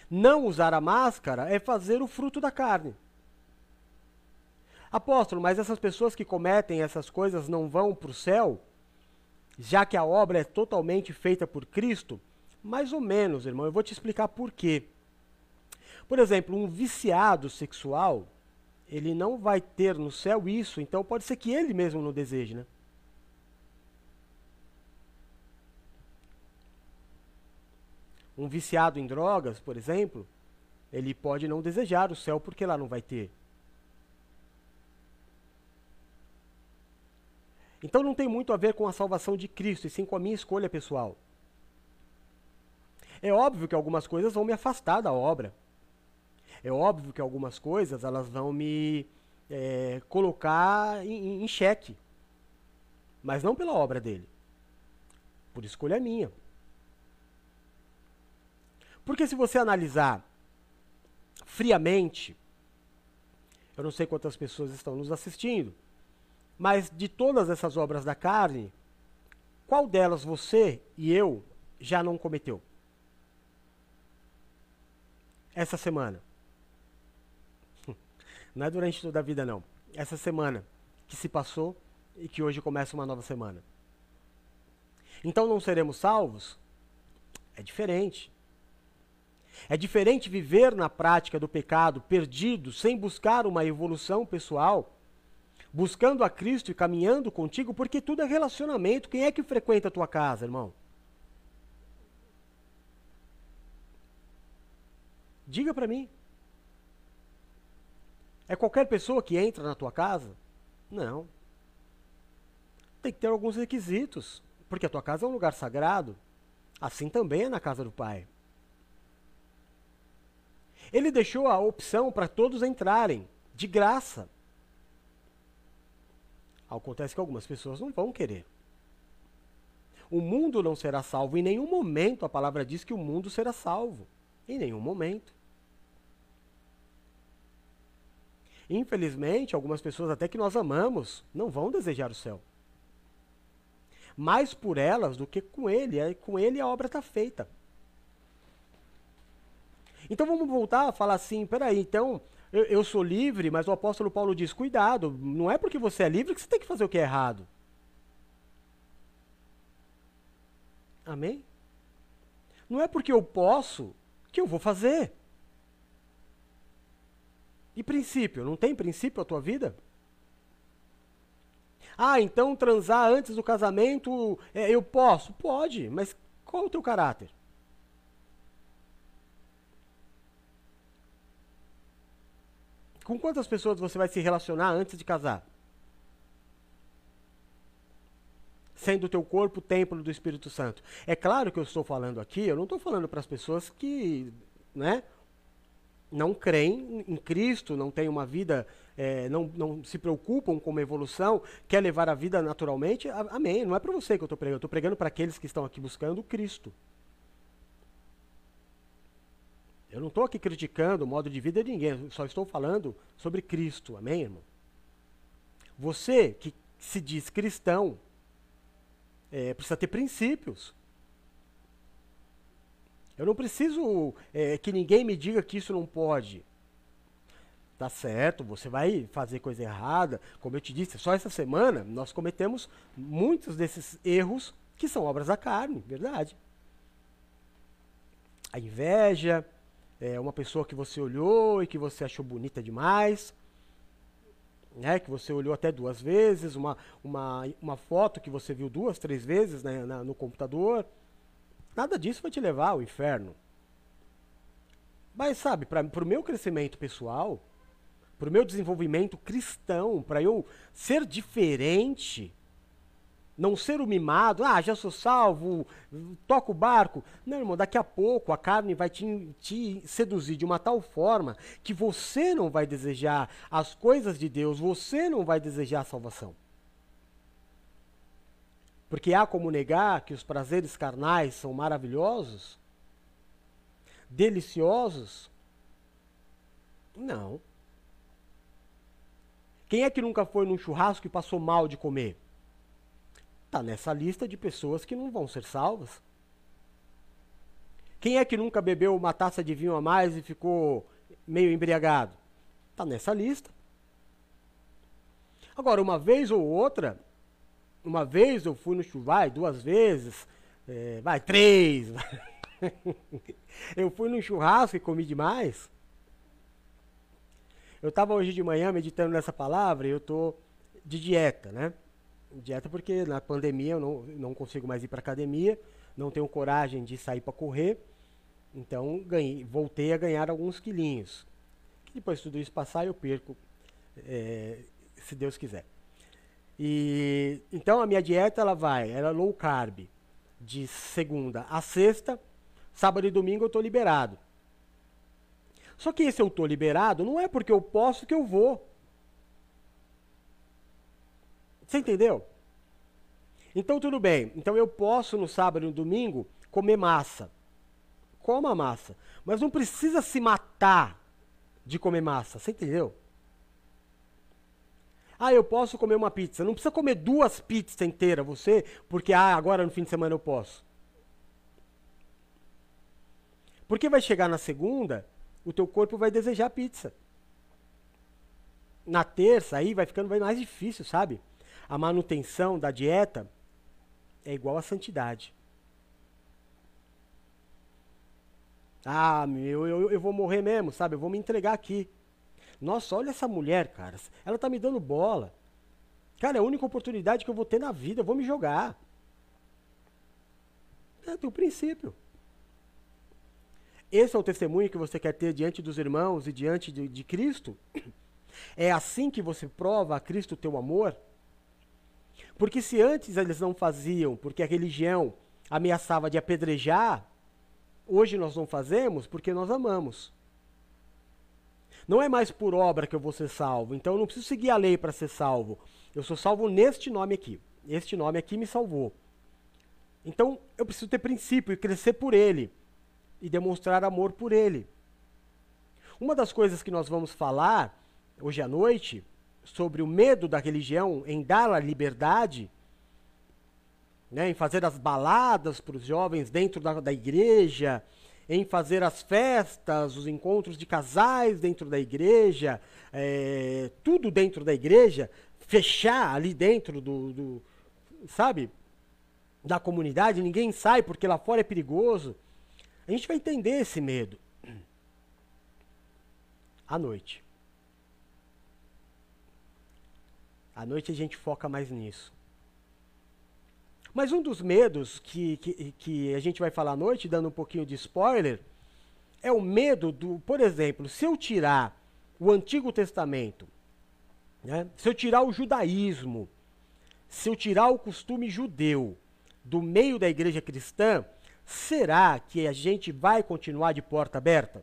Não usar a máscara é fazer o fruto da carne. Apóstolo, mas essas pessoas que cometem essas coisas não vão para o céu? Já que a obra é totalmente feita por Cristo? Mais ou menos, irmão. Eu vou te explicar por quê. Por exemplo, um viciado sexual, ele não vai ter no céu isso, então pode ser que ele mesmo não deseje, né? Um viciado em drogas, por exemplo, ele pode não desejar o céu porque lá não vai ter. Então não tem muito a ver com a salvação de Cristo, e sim com a minha escolha pessoal. É óbvio que algumas coisas vão me afastar da obra. É óbvio que algumas coisas elas vão me é, colocar em, em xeque. Mas não pela obra dele. Por escolha minha. Porque se você analisar friamente, eu não sei quantas pessoas estão nos assistindo, mas de todas essas obras da carne, qual delas você e eu já não cometeu? Essa semana. Não é durante toda a vida, não. Essa semana que se passou e que hoje começa uma nova semana. Então não seremos salvos? É diferente. É diferente viver na prática do pecado, perdido, sem buscar uma evolução pessoal, buscando a Cristo e caminhando contigo, porque tudo é relacionamento. Quem é que frequenta a tua casa, irmão? Diga para mim. É qualquer pessoa que entra na tua casa? Não. Tem que ter alguns requisitos, porque a tua casa é um lugar sagrado. Assim também é na casa do Pai. Ele deixou a opção para todos entrarem, de graça. Acontece que algumas pessoas não vão querer. O mundo não será salvo. Em nenhum momento a palavra diz que o mundo será salvo. Em nenhum momento. Infelizmente, algumas pessoas, até que nós amamos, não vão desejar o céu. Mais por elas do que com ele. Com ele a obra está feita. Então vamos voltar a falar assim, peraí, então eu, eu, sou livre, mas o apóstolo Paulo diz, cuidado, não é porque você é livre que você tem que fazer o que é errado. Amém? Não é porque eu posso que eu vou fazer. E princípio? Não tem princípio a tua vida? Ah, então transar antes do casamento é, eu posso? Pode, mas qual o teu caráter? Com quantas pessoas você vai se relacionar antes de casar? Sendo o teu corpo o templo do Espírito Santo. É claro que eu estou falando aqui, eu não estou falando para as pessoas que, né, não creem em Cristo, não têm uma vida, é, não, não se preocupam com uma evolução, quer levar a vida naturalmente, amém. Não é para você que eu estou pregando, eu estou pregando para aqueles que estão aqui buscando Cristo. Eu não estou aqui criticando o modo de vida de ninguém, só estou falando sobre Cristo, amém, irmão? Você que se diz cristão, é, precisa ter princípios. Eu não preciso é, que ninguém me diga que isso não pode. Tá certo, você vai fazer coisa errada. Como eu te disse, só essa semana nós cometemos muitos desses erros que são obras da carne, verdade. A inveja, é uma pessoa que você olhou e que você achou bonita demais, né, que você olhou até duas vezes, uma, uma, uma foto que você viu duas, três vezes né, na, no computador. Nada disso vai te levar ao inferno. Mas sabe, para o meu crescimento pessoal, para o meu desenvolvimento cristão, para eu ser diferente, não ser o mimado, ah, já sou salvo, toco o barco. Não, irmão, daqui a pouco a carne vai te, te, seduzir de uma tal forma que você não vai desejar as coisas de Deus, você não vai desejar a salvação. Porque há como negar que os prazeres carnais são maravilhosos? Deliciosos? Não. Quem é que nunca foi num churrasco e passou mal de comer? Está nessa lista de pessoas que não vão ser salvas. Quem é que nunca bebeu uma taça de vinho a mais e ficou meio embriagado? Está nessa lista. Agora, uma vez ou outra, uma vez eu fui no chuvaio, duas vezes, é, vai, três. eu fui no churrasco e comi demais. Eu estava hoje de manhã meditando nessa palavra e eu estou de dieta, né? Dieta porque na pandemia eu não, não consigo mais ir para academia, não tenho coragem de sair para correr, então ganhei, voltei a ganhar alguns quilinhos. Depois tudo isso passar eu perco, é, se Deus quiser. E então a minha dieta ela vai, ela é low carb, de segunda a sexta, sábado e domingo eu estou liberado. Só que esse eu estou liberado não é porque eu posso que eu vou. Você entendeu? Então tudo bem. Então eu posso no sábado e no domingo comer massa. Coma massa. Mas não precisa se matar de comer massa. Você entendeu? Ah, eu posso comer uma pizza. Não precisa comer duas pizzas inteiras, você, porque ah, agora no fim de semana eu posso. Porque vai chegar na segunda, o teu corpo vai desejar pizza. Na terça aí vai ficando mais difícil, sabe? A manutenção da dieta é igual à santidade. Ah, meu, eu, eu vou morrer mesmo, sabe? Eu vou me entregar aqui. Nossa, olha essa mulher, cara. Ela tá me dando bola. Cara, é a única oportunidade que eu vou ter na vida. Eu vou me jogar. É teu princípio. Esse é o testemunho que você quer ter diante dos irmãos e diante de, de Cristo? É assim que você prova a Cristo o teu amor? Porque se antes eles não faziam, porque a religião ameaçava de apedrejar, hoje nós não fazemos porque nós amamos. Não é mais por obra que eu vou ser salvo. Então eu não preciso seguir a lei para ser salvo. Eu sou salvo neste nome aqui. Este nome aqui me salvou. Então eu preciso ter princípio e crescer por ele e demonstrar amor por ele. Uma das coisas que nós vamos falar hoje à noite sobre o medo da religião em dar a liberdade, né, em fazer as baladas para os jovens dentro da, da igreja, em fazer as festas, os encontros de casais dentro da igreja, é, tudo dentro da igreja, fechar ali dentro do, do, sabe, da comunidade, ninguém sai porque lá fora é perigoso. A gente vai entender esse medo à noite. À noite a gente foca mais nisso. Mas um dos medos que, que, que a gente vai falar à noite, dando um pouquinho de spoiler, é o medo do, por exemplo, se eu tirar o Antigo Testamento, né, se eu tirar o judaísmo, se eu tirar o costume judeu do meio da igreja cristã, será que a gente vai continuar de porta aberta?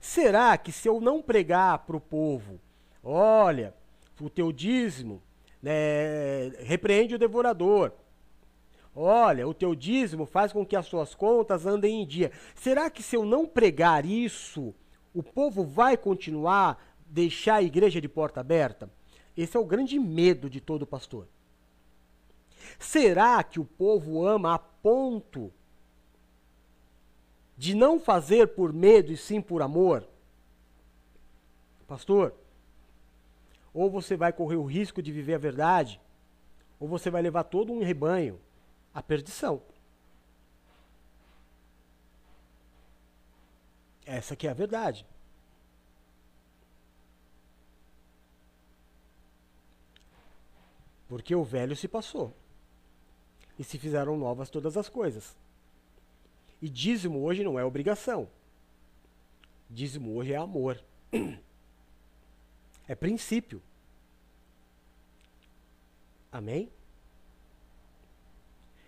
Será que se eu não pregar para o povo, olha, o teu dízimo né, repreende o devorador. Olha, o teu dízimo faz com que as suas contas andem em dia. Será que se eu não pregar isso, o povo vai continuar deixar a igreja de porta aberta? Esse é o grande medo de todo pastor. Será que o povo ama a ponto de não fazer por medo e sim por amor? Pastor, ou você vai correr o risco de viver a verdade, ou você vai levar todo um rebanho à perdição. Essa que é a verdade. Porque o velho se passou. E se fizeram novas todas as coisas. E dízimo hoje não é obrigação. Dízimo hoje é amor. É princípio. Amém?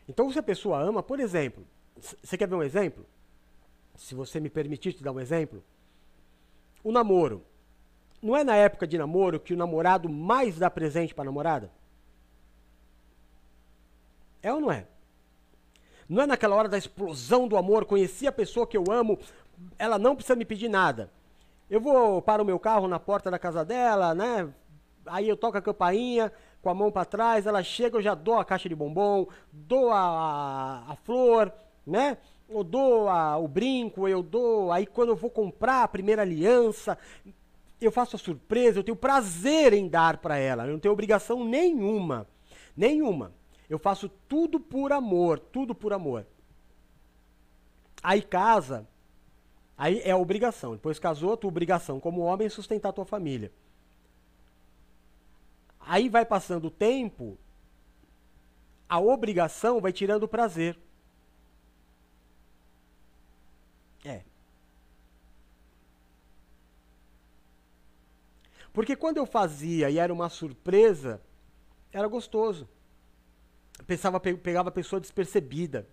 Então, se a pessoa ama, por exemplo, você quer ver um exemplo? Se você me permitir te dar um exemplo. O namoro. Não é na época de namoro que o namorado mais dá presente para a namorada? É ou não é? Não é naquela hora da explosão do amor, conheci a pessoa que eu amo, ela não precisa me pedir nada. Eu vou para o meu carro na porta da casa dela, né? Aí eu toco a campainha com a mão para trás, ela chega, eu já dou a caixa de bombom, dou a, a flor, né? Eu dou a, o brinco, eu dou. Aí quando eu vou comprar a primeira aliança, eu faço a surpresa, eu tenho prazer em dar para ela, eu não tenho obrigação nenhuma. Nenhuma. Eu faço tudo por amor, tudo por amor. Aí casa, Aí é obrigação. Depois casou, tua obrigação como homem é sustentar tua família. Aí vai passando o tempo, a obrigação vai tirando o prazer. É. Porque quando eu fazia e era uma surpresa, era gostoso. Pensava, pegava a pessoa despercebida.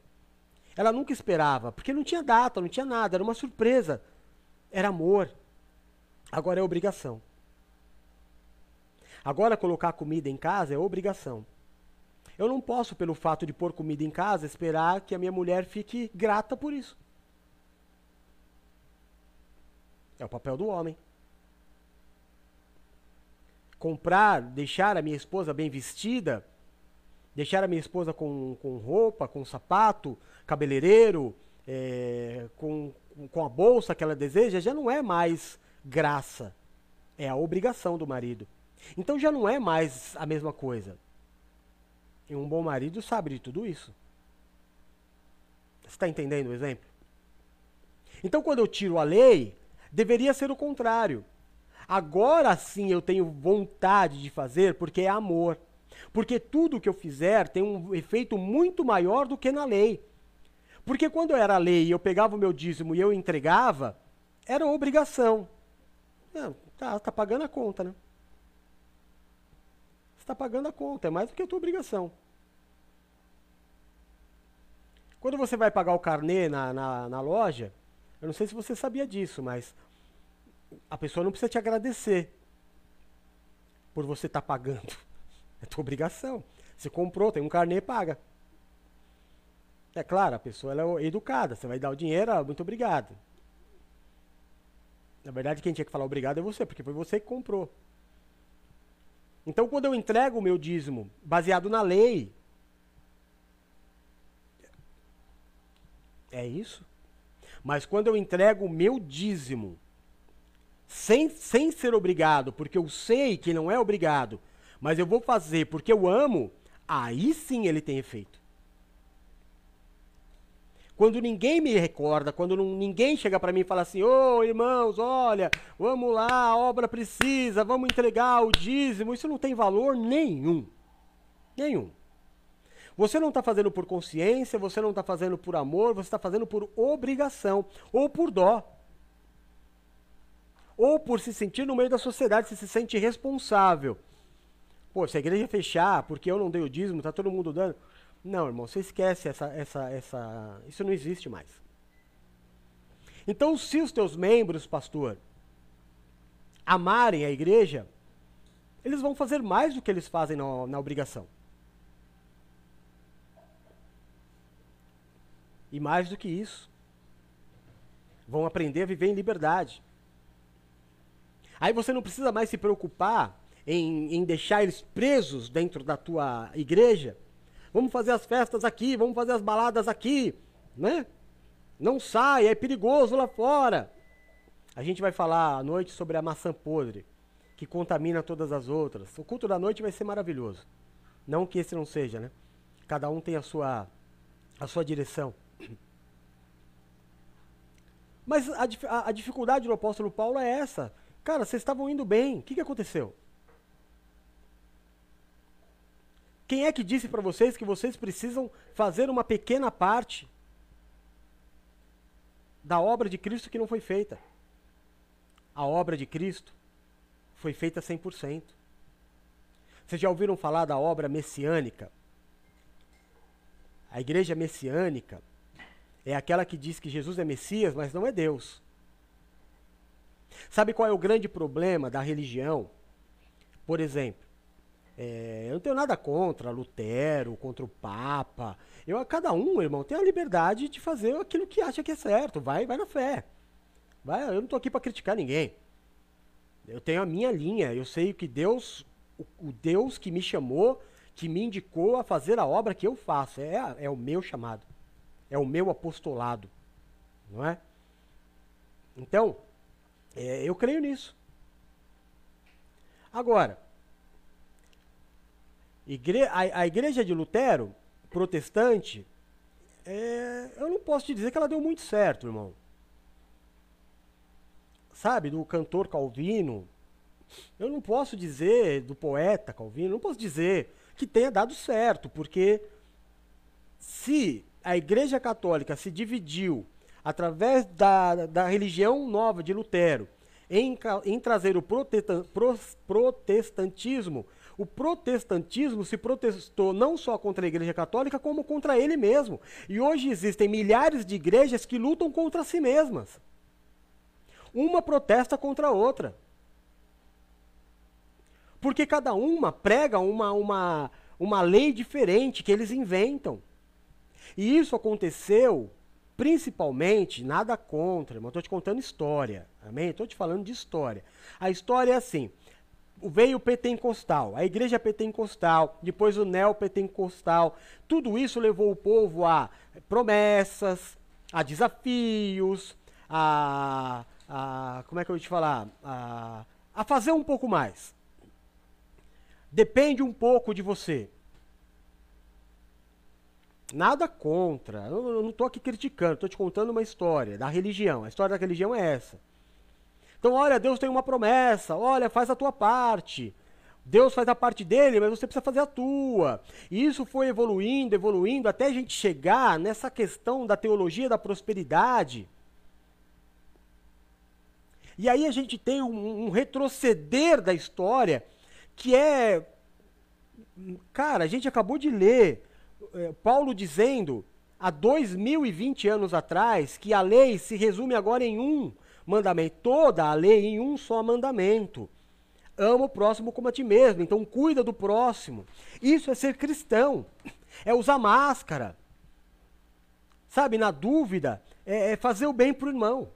Ela nunca esperava, porque não tinha data, não tinha nada, era uma surpresa. Era amor. Agora é obrigação. Agora colocar comida em casa é obrigação. Eu não posso, pelo fato de pôr comida em casa, esperar que a minha mulher fique grata por isso. É o papel do homem. Comprar, deixar a minha esposa bem vestida, deixar a minha esposa com, com roupa, com sapato, cabeleireiro, é, com, com a bolsa que ela deseja, já não é mais graça. É a obrigação do marido. Então já não é mais a mesma coisa. E um bom marido sabe de tudo isso. Você está entendendo o exemplo? Então, quando eu tiro a lei, deveria ser o contrário. Agora sim eu tenho vontade de fazer porque é amor. Porque tudo que eu fizer tem um efeito muito maior do que na lei. Porque quando eu era lei e eu pegava o meu dízimo e eu entregava, era obrigação. É, tá, tá pagando a conta, né? está pagando a conta, é mais do que a tua obrigação. Quando você vai pagar o carnê na, na, na loja, eu não sei se você sabia disso, mas a pessoa não precisa te agradecer por você estar tá pagando. É tua obrigação. Você comprou, tem um carnê, paga. É claro, a pessoa ela é educada. Você vai dar o dinheiro, ah, muito obrigado. Na verdade, quem tinha que falar obrigado é você, porque foi você que comprou. Então, quando eu entrego o meu dízimo baseado na lei, é isso. Mas quando eu entrego o meu dízimo sem, sem ser obrigado, porque eu sei que não é obrigado, mas eu vou fazer porque eu amo, aí sim ele tem efeito. Quando ninguém me recorda, quando não, ninguém chega para mim e fala assim: Ô oh, irmãos, olha, vamos lá, a obra precisa, vamos entregar o dízimo. Isso não tem valor nenhum. Nenhum. Você não está fazendo por consciência, você não está fazendo por amor, você está fazendo por obrigação ou por dó. Ou por se sentir no meio da sociedade, se se sente responsável. Pô, se a igreja fechar porque eu não dei o dízimo, tá todo mundo dando. Não, irmão, você esquece essa, essa, essa. Isso não existe mais. Então, se os teus membros, pastor, amarem a igreja, eles vão fazer mais do que eles fazem na, na obrigação. E mais do que isso, vão aprender a viver em liberdade. Aí você não precisa mais se preocupar em, em deixar eles presos dentro da tua igreja Vamos fazer as festas aqui, vamos fazer as baladas aqui, né? Não sai, é perigoso lá fora. A gente vai falar à noite sobre a maçã podre, que contamina todas as outras. O culto da noite vai ser maravilhoso. Não que esse não seja, né? Cada um tem a sua a sua direção. Mas a, a, a dificuldade do apóstolo Paulo é essa. Cara, vocês estavam indo bem. O que, que aconteceu? Quem é que disse para vocês que vocês precisam fazer uma pequena parte da obra de Cristo que não foi feita? A obra de Cristo foi feita 100%. Vocês já ouviram falar da obra messiânica? A igreja messiânica é aquela que diz que Jesus é Messias, mas não é Deus. Sabe qual é o grande problema da religião? Por exemplo, é, eu não tenho nada contra Lutero, contra o Papa. Eu, cada um, irmão, tem a liberdade de fazer aquilo que acha que é certo. Vai, vai na fé. Vai, eu não estou aqui para criticar ninguém. Eu tenho a minha linha. Eu sei que Deus, o, o, Deus que me chamou, que me indicou a fazer a obra que eu faço. É, é o meu chamado. É o meu apostolado. Não é? Então, é, eu creio nisso. Agora, Igre a, a, igreja de Lutero, protestante, é, eu não posso te dizer que ela deu muito certo, irmão. Sabe, do cantor Calvino, eu não posso dizer do poeta Calvino, não posso dizer que tenha dado certo, porque se a Igreja Católica se dividiu através da, da religião nova de Lutero em, em trazer o protestantismo. O protestantismo se protestou não só contra a Igreja Católica, como contra ele mesmo. E hoje existem milhares de igrejas que lutam contra si mesmas. Uma protesta contra a outra. Porque cada uma prega uma, uma, uma lei diferente que eles inventam. E isso aconteceu principalmente, nada contra, mas estou te contando história, amém? Estou te falando de história. A história é assim: veio o pentecostal, a igreja pentecostal, depois o neopentecostal. Tudo isso levou o povo a promessas, a desafios, a, a como é que eu vou te falar? A, a fazer um pouco mais. Depende um pouco de você. Nada contra. Eu não estou aqui criticando, estou te contando uma história da religião. A história da religião é essa. Então, olha, Deus tem uma promessa. Olha, faz a tua parte. Deus faz a parte dele, mas você precisa fazer a tua. E isso foi evoluindo, evoluindo, até a gente chegar nessa questão da teologia da prosperidade. E aí a gente tem um, um retroceder da história que é. Cara, a gente acabou de ler é, Paulo dizendo há 2020 anos atrás que a lei se resume agora em um mandamento, toda a lei em um só mandamento. Ama o próximo como a ti mesmo, então cuida do próximo. Isso é ser cristão, é usar máscara. Sabe, na dúvida, é, é fazer o bem pro irmão.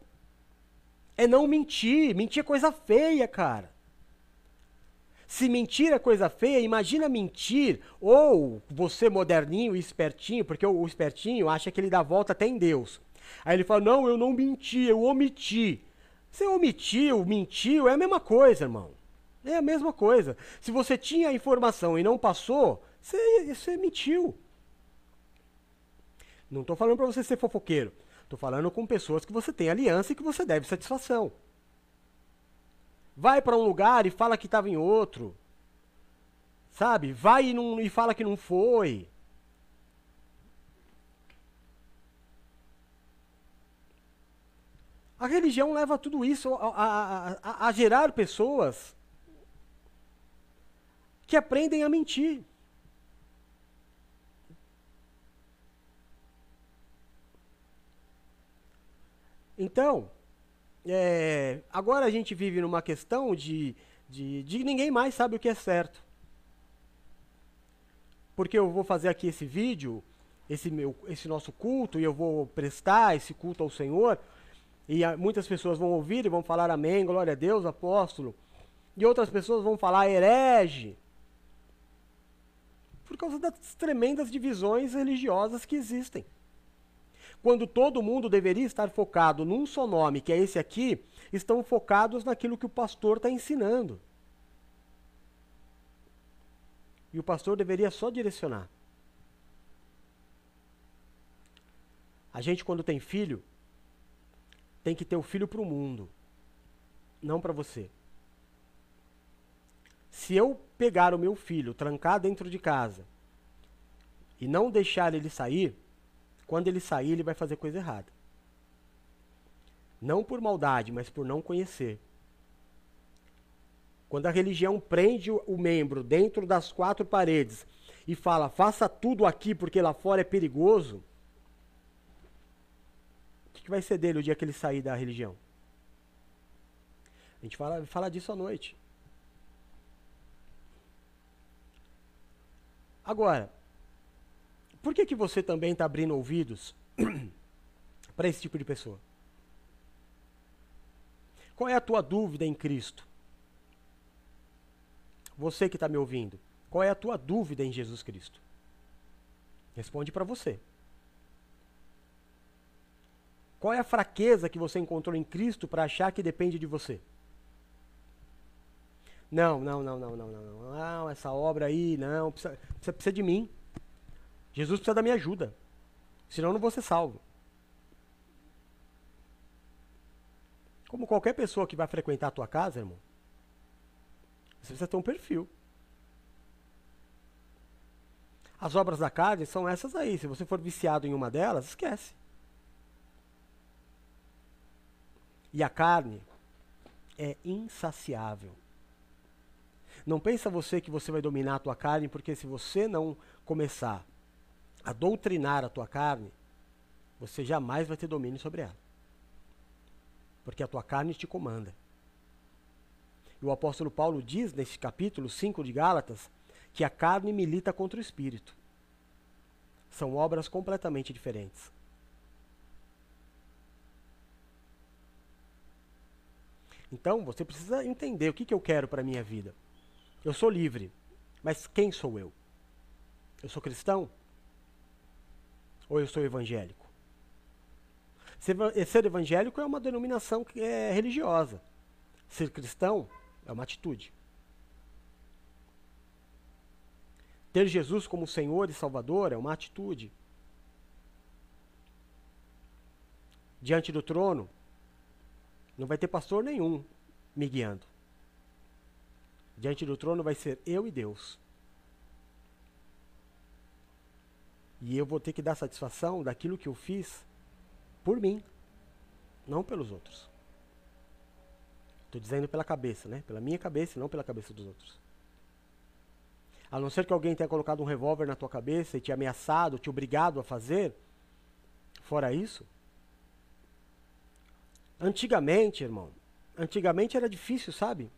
É não mentir. Mentir é coisa feia, cara. Se mentir é coisa feia, imagina mentir, ou você moderninho e espertinho, porque o, o espertinho acha que ele dá volta até em Deus. Aí ele fala: Não, eu não menti, eu omiti. Você omitiu, mentiu, é a mesma coisa, irmão. É a mesma coisa. Se você tinha a informação e não passou, você, você mentiu. Não estou falando para você ser fofoqueiro. Estou falando com pessoas que você tem aliança e que você deve satisfação. Vai para um lugar e fala que estava em outro. Sabe? Vai e, não, e fala que não foi. A religião leva tudo isso a, a, a, a, gerar pessoas que aprendem a mentir. Então, é, agora a gente vive numa questão de, de, de ninguém mais sabe o que é certo. Porque eu vou fazer aqui esse vídeo, esse, meu, esse nosso culto, e eu vou prestar esse culto ao Senhor, e muitas pessoas vão ouvir e vão falar amém, glória a Deus, apóstolo. E outras pessoas vão falar herege. Por causa das tremendas divisões religiosas que existem quando todo mundo deveria estar focado num só nome, que é esse aqui, estão focados naquilo que o pastor está ensinando. E o pastor deveria só direcionar. A gente, quando tem filho, tem que ter o filho para o mundo, não para você. Se eu pegar o meu filho, trancar dentro de casa e não deixar ele sair, quando ele sair, ele vai fazer coisa errada. Não por maldade, mas por não conhecer. Quando a religião prende o membro dentro das quatro paredes e fala, faça tudo aqui porque lá fora é perigoso, que, vai ser dele o dia que ele sair da religião? A gente fala, fala disso à noite. Agora, por que, que você também está abrindo ouvidos para esse tipo de pessoa? Qual é a tua dúvida em Cristo? Você que está me ouvindo, qual é a tua dúvida em Jesus Cristo? Responde para você. Qual é a fraqueza que você encontrou em Cristo para achar que depende de você? Não, não, não, não, não, não, não, não, essa obra aí, não, precisa, precisa, precisa de mim. Jesus precisa da minha ajuda. Senão eu não vou ser salvo. Como qualquer pessoa que vai frequentar a tua casa, irmão, você precisa ter um perfil. As obras da carne são essas aí. Se você for viciado em uma delas, esquece. E a carne, é insaciável. Não pensa você que você vai dominar a tua carne, porque se você não começar a doutrinar a tua carne, você jamais vai ter domínio sobre ela. Porque a tua carne te comanda. E o apóstolo Paulo diz nesse capítulo 5 de Gálatas que a carne milita contra o espírito. São obras completamente diferentes. Então, você precisa entender o que, que eu quero para a minha vida. Eu sou livre, mas quem sou eu? Eu sou cristão? Ou eu sou evangélico? Ser evangélico é uma denominação que é religiosa. Ser cristão é uma atitude. Ter Jesus como Senhor e Salvador é uma atitude. Diante do trono, não vai ter pastor nenhum me guiando. Diante do trono vai ser eu e Deus. E eu vou ter que dar satisfação daquilo que eu fiz por mim, não pelos outros. Estou dizendo pela cabeça, né? Pela minha cabeça não pela cabeça dos outros. A não ser que alguém tenha colocado um revólver na tua cabeça e te ameaçado, te obrigado a fazer. Fora isso. Antigamente, irmão, antigamente era difícil, sabe?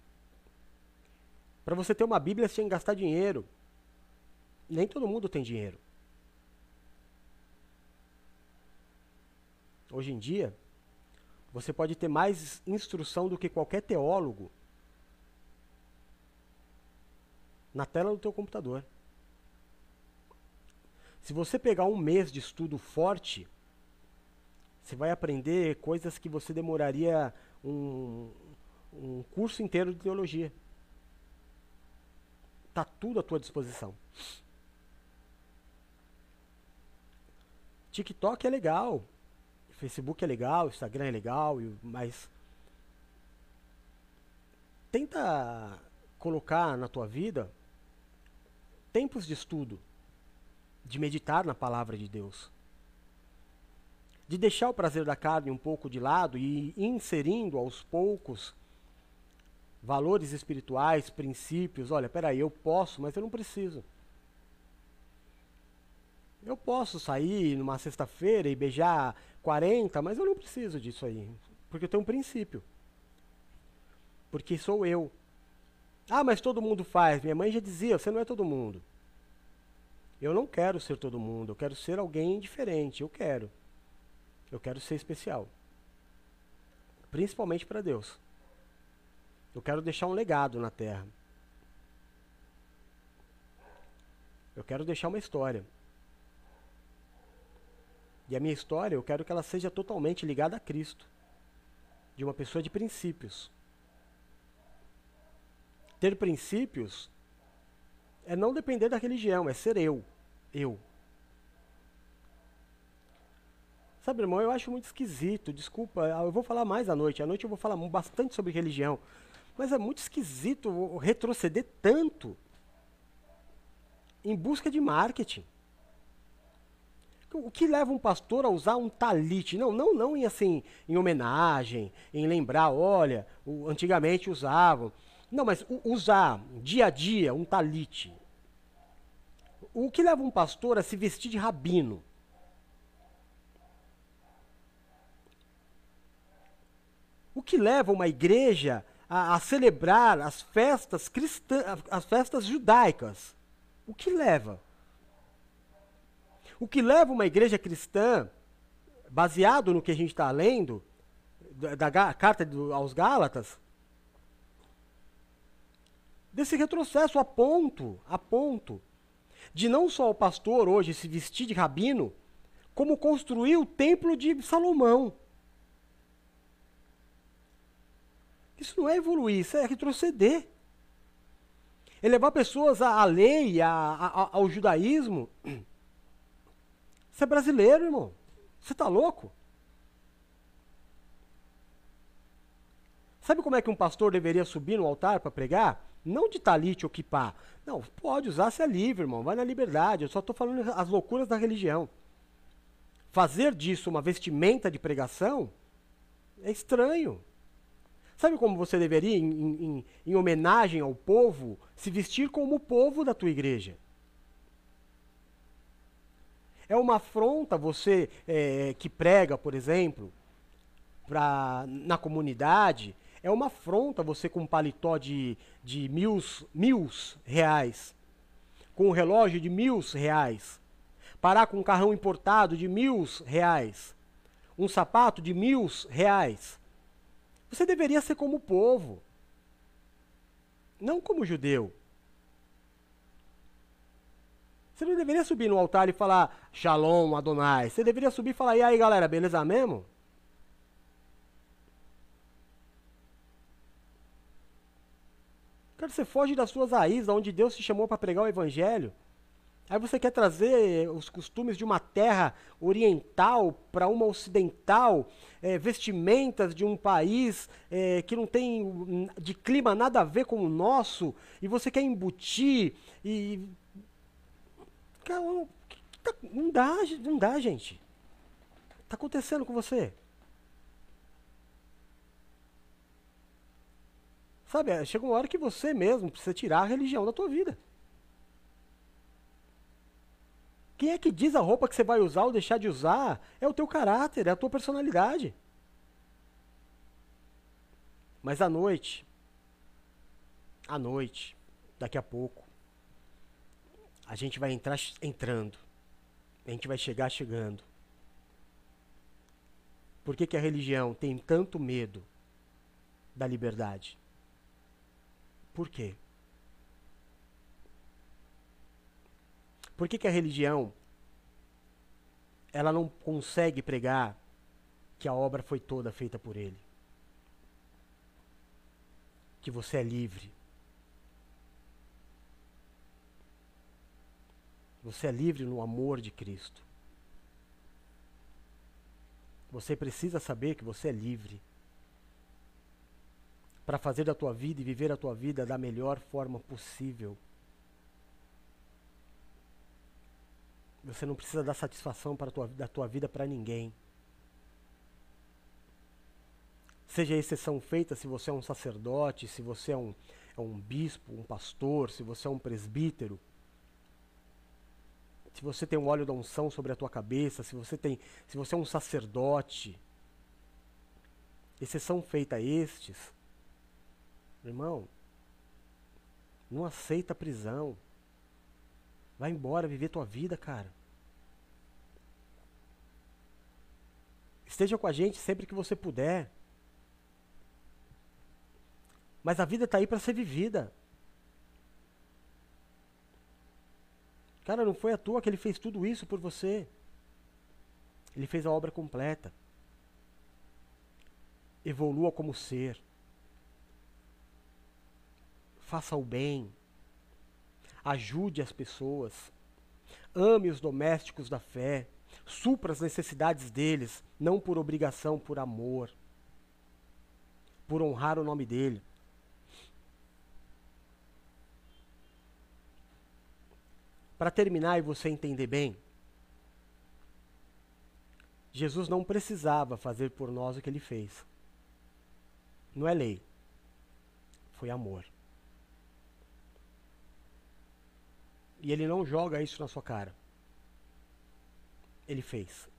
Para você ter uma Bíblia, que gastar dinheiro. Nem todo mundo tem dinheiro. Hoje em dia, você pode ter mais instrução do que qualquer teólogo na tela do teu computador. Se você pegar um mês de estudo forte, você vai aprender coisas que você demoraria um, um curso inteiro de teologia. Tá tudo à tua disposição. TikTok é legal, Facebook é legal, Instagram é legal, mas tenta colocar na tua vida tempos de estudo, de meditar na palavra de Deus, de deixar o prazer da carne um pouco de lado e inserindo aos poucos valores espirituais, princípios. Olha, peraí, eu posso, mas eu não preciso. Eu posso sair numa sexta-feira e beijar 40, mas eu não preciso disso aí. Porque eu tenho um princípio. Porque sou eu. Ah, mas todo mundo faz. Minha mãe já dizia: você não é todo mundo. Eu não quero ser todo mundo. Eu quero ser alguém diferente. Eu quero. Eu quero ser especial. Principalmente para Deus. Eu quero deixar um legado na terra. Eu quero deixar uma história. E a minha história, eu quero que ela seja totalmente ligada a Cristo. De uma pessoa de princípios. Ter princípios é não depender da religião, é ser eu. Eu. Sabe, irmão, eu acho muito esquisito, desculpa, eu vou falar mais à noite. À noite eu vou falar bastante sobre religião. Mas é muito esquisito retroceder tanto em busca de marketing. O que leva um pastor a usar um talite? Não, não, não em assim, em homenagem, em lembrar, olha, o, antigamente usavam. Não, mas usar dia a dia um talite. O que leva um pastor a se vestir de rabino? O que leva uma igreja a, a celebrar as festas cristãs, as festas judaicas? O que leva? O que leva uma igreja cristã, baseado no que a gente está lendo, da, da carta do, aos Gálatas, desse retrocesso a ponto, a ponto, de não só o pastor hoje se vestir de rabino, como construir o templo de Salomão. Isso não é evoluir, isso é retroceder. É levar pessoas à, à lei, à, à, ao judaísmo, você é brasileiro, irmão. Você está louco? Sabe como é que um pastor deveria subir no altar para pregar? Não de talite ou kipá. Não, pode usar, se é livre, irmão. Vai na liberdade. Eu só estou falando as loucuras da religião. Fazer disso uma vestimenta de pregação é estranho. Sabe como você deveria, em, em, em homenagem ao povo, se vestir como o povo da tua igreja? É uma afronta você é, que prega, por exemplo, pra, na comunidade. É uma afronta você com um paletó de, de mil, mil reais, com um relógio de mil reais, parar com um carrão importado de mil reais, um sapato de mil reais. Você deveria ser como o povo, não como judeu. Você não deveria subir no altar e falar Shalom Adonai. Você deveria subir e falar: e aí galera, beleza mesmo? Cara, você foge das suas raízes, onde Deus te chamou para pregar o evangelho. Aí você quer trazer os costumes de uma terra oriental para uma ocidental, é, vestimentas de um país é, que não tem de clima nada a ver com o nosso, e você quer embutir e. Tá, não dá, não dá, gente. Tá acontecendo com você? Sabe, chega uma hora que você mesmo precisa tirar a religião da tua vida. Quem é que diz a roupa que você vai usar ou deixar de usar? É o teu caráter, é a tua personalidade. Mas à noite, à noite, daqui a pouco, a gente vai entrar entrando. A gente vai chegar chegando. Por que, que a religião tem tanto medo da liberdade? Por quê? Por que, que a religião ela não consegue pregar que a obra foi toda feita por ele? Que você é livre. Você é livre no amor de Cristo. Você precisa saber que você é livre para fazer da tua vida e viver a tua vida da melhor forma possível. Você não precisa dar satisfação para tua, da tua vida para ninguém. Seja exceção feita se você é um sacerdote, se você é um, é um bispo, um pastor, se você é um presbítero. Se você tem um óleo da unção sobre a tua cabeça, se você tem, se você é um sacerdote, exceção feita a estes, irmão, não aceita prisão. Vai embora viver tua vida, cara. Esteja com a gente sempre que você puder. Mas a vida está aí para ser vivida. Cara, não foi à toa que ele fez tudo isso por você. Ele fez a obra completa. Evolua como ser. Faça o bem ajude as pessoas, ame os domésticos da fé, supra as necessidades deles, não por obrigação, por amor, por honrar o nome dele. Para terminar e você entender bem, Jesus não precisava fazer por nós o que ele fez. Não é lei, foi amor. E ele não joga isso na sua cara. Ele fez.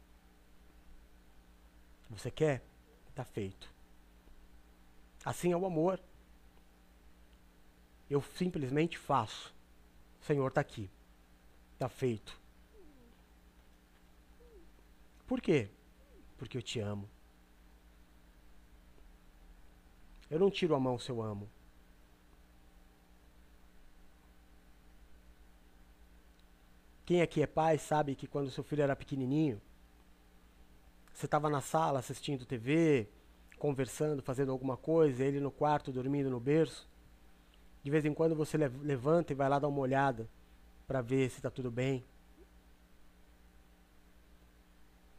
Você quer? Está feito. Assim é o amor. Eu simplesmente faço. Senhor está aqui. Está feito. Por quê? Porque eu te amo. Eu não tiro a mão se eu amo. Quem aqui é pai sabe que quando seu filho era pequenininho, você estava na sala assistindo TV, conversando, fazendo alguma coisa, ele no quarto dormindo no berço. De vez em quando você levanta e vai lá dar uma olhada para ver se está tudo bem.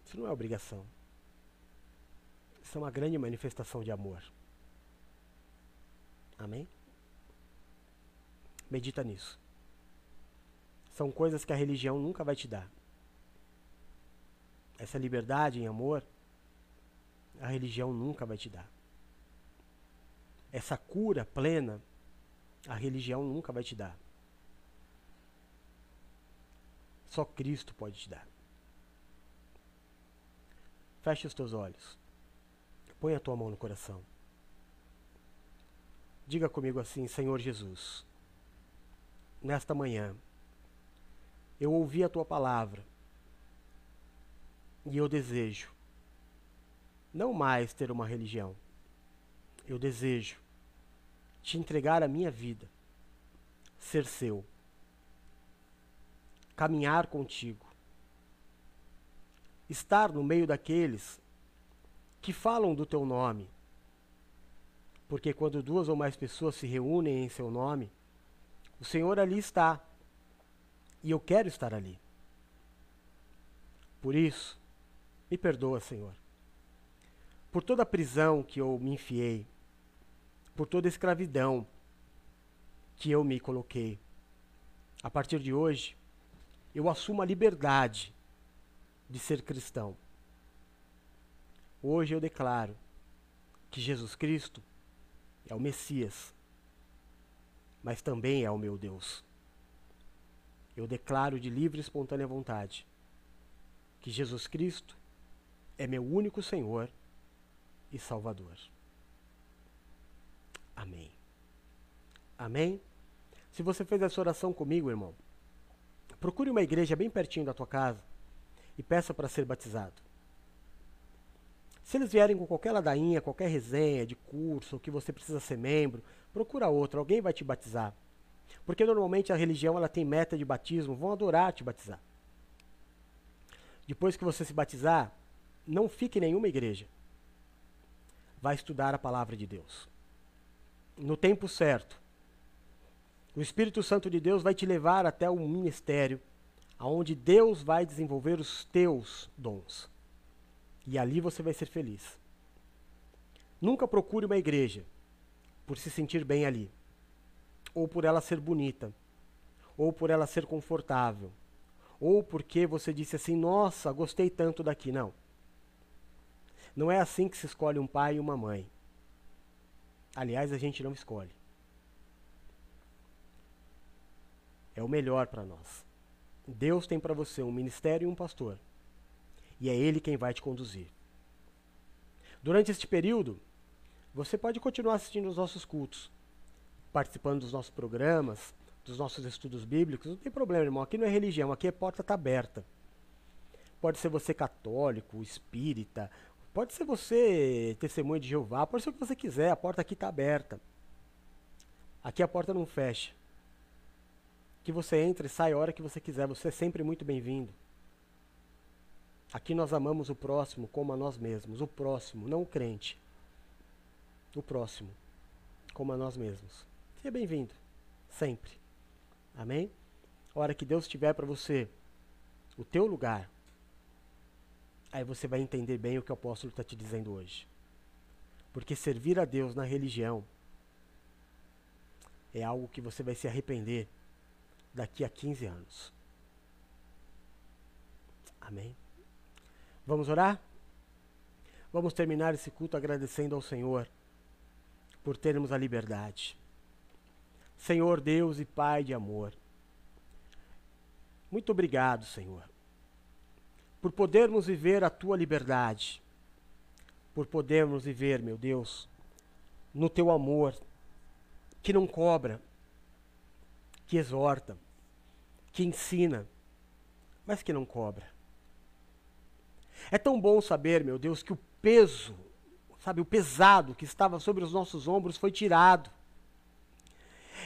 Isso não é obrigação. Isso é uma grande manifestação de amor. Amém? Medita nisso. São coisas que a religião nunca vai te dar. Essa liberdade em amor, a religião nunca vai te dar. essa cura plena, a religião nunca vai te dar. Só Cristo pode te dar. Feche os teus olhos. Põe a tua mão no coração. Diga comigo assim, Senhor Jesus, nesta manhã, eu ouvi a tua palavra e eu desejo não mais ter uma religião. Eu desejo te entregar a minha vida, ser seu, caminhar contigo, estar no meio daqueles que falam do teu nome. Porque quando duas ou mais pessoas se reúnem em seu nome, o Senhor ali está. E eu quero estar ali. Por isso, me perdoa, Senhor. Por toda a prisão que eu me enfiei, por toda a escravidão que eu me coloquei. A partir de hoje, eu assumo a liberdade de ser cristão. Hoje eu declaro que Jesus Cristo é o Messias, mas também é o meu Deus. Eu declaro de livre e espontânea vontade que Jesus Cristo é meu único Senhor e Salvador. Amém. Amém? Se você fez essa oração comigo, irmão, procure uma igreja bem pertinho da tua casa e peça para ser batizado. Se eles vierem com qualquer ladainha, qualquer resenha de curso, que você precisa ser membro, procura outro, alguém vai te batizar. Porque normalmente a religião ela tem meta de batismo, vão adorar te batizar. Depois que você se batizar, não fique em nenhuma igreja. Vai estudar a palavra de Deus no tempo certo. O Espírito Santo de Deus vai te levar até o ministério, aonde Deus vai desenvolver os teus dons. E ali você vai ser feliz. Nunca procure uma igreja por se sentir bem ali, ou por ela ser bonita, ou por ela ser confortável, ou porque você disse assim: "Nossa, gostei tanto daqui". Não. Não é assim que se escolhe um pai e uma mãe. Aliás, a gente não escolhe. É o melhor para nós. Deus tem para você um ministério e um pastor. E é Ele quem vai te conduzir. Durante este período, você pode continuar assistindo os nossos cultos, participando dos nossos programas, dos nossos estudos bíblicos. Não tem problema, irmão. Aqui não é religião, aqui a porta está aberta. Pode ser você católico, espírita, Pode ser você testemunho de Jeová, pode ser o que você quiser, a porta aqui está aberta. Aqui a porta não fecha. Que você entre e sai a hora que você quiser, você é sempre muito bem-vindo. Aqui nós amamos o próximo como a nós mesmos, o próximo, não o crente. O próximo, como a nós mesmos. Seja bem-vindo, sempre. Amém? A hora que Deus tiver para você o teu lugar, aí você vai entender bem o que o apóstolo está te dizendo hoje. Porque servir a Deus na religião é algo que você vai se arrepender daqui a 15 anos. Amém? Vamos orar? Vamos terminar esse culto agradecendo ao Senhor por termos a liberdade. Senhor Deus e Pai de amor, muito obrigado, Senhor, por podermos viver a tua liberdade, por podermos viver, meu Deus, no teu amor, que não cobra, que exorta, que ensina, mas que não cobra. É tão bom saber, meu Deus, que o peso, sabe, o pesado que estava sobre os nossos ombros foi tirado.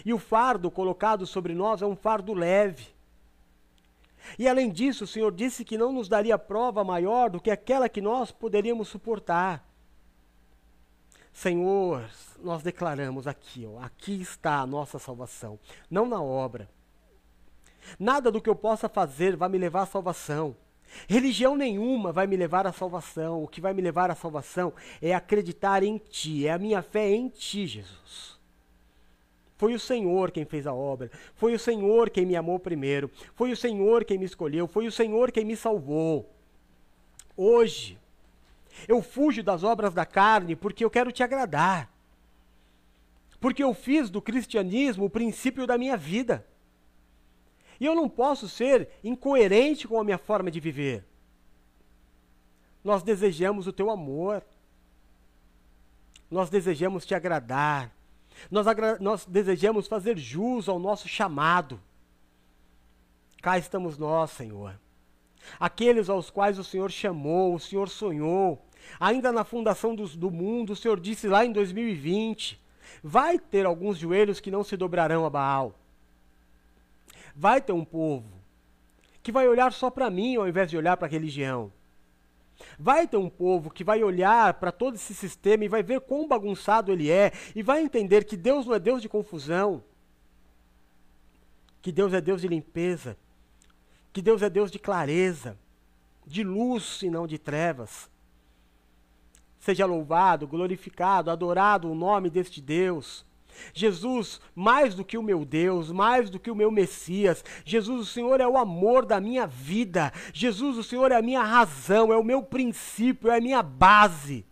E o fardo colocado sobre nós é um fardo leve. E além disso, o Senhor disse que não nos daria prova maior do que aquela que nós poderíamos suportar. Senhor, nós declaramos aqui, ó, aqui está a nossa salvação, não na obra. Nada do que eu possa fazer vai me levar à salvação. Religião nenhuma vai me levar à salvação. O que vai me levar à salvação é acreditar em Ti, é a minha fé em Ti, Jesus. Foi o Senhor quem fez a obra. Foi o Senhor quem me amou primeiro. Foi o Senhor quem me escolheu. Foi o Senhor quem me salvou. Hoje, eu fujo das obras da carne porque eu quero te agradar. porque eu fiz do cristianismo o princípio da minha vida. E eu não posso ser incoerente com a minha forma de viver. Nós desejamos o teu amor. Nós desejamos te agradar. Nós, nós desejamos fazer jus ao nosso chamado. Cá estamos nós, Senhor. Aqueles aos quais o Senhor chamou, o Senhor sonhou. Ainda na fundação do, do mundo, o Senhor disse lá em 2020: vai ter alguns joelhos que não se dobrarão a Baal. Vai ter um povo que vai olhar só para mim ao invés de olhar para a religião. Vai ter um povo que vai olhar para todo esse sistema e vai ver quão bagunçado ele é e vai entender que Deus não é Deus de confusão, que Deus é Deus de limpeza, que Deus é Deus de clareza, de luz e não de trevas. Seja louvado, glorificado, adorado o nome deste Deus. Jesus, mais do que o meu Deus, mais do que o meu Messias, Jesus, o Senhor é o amor da minha vida, Jesus, o Senhor é a minha razão, é o meu princípio, é a minha base.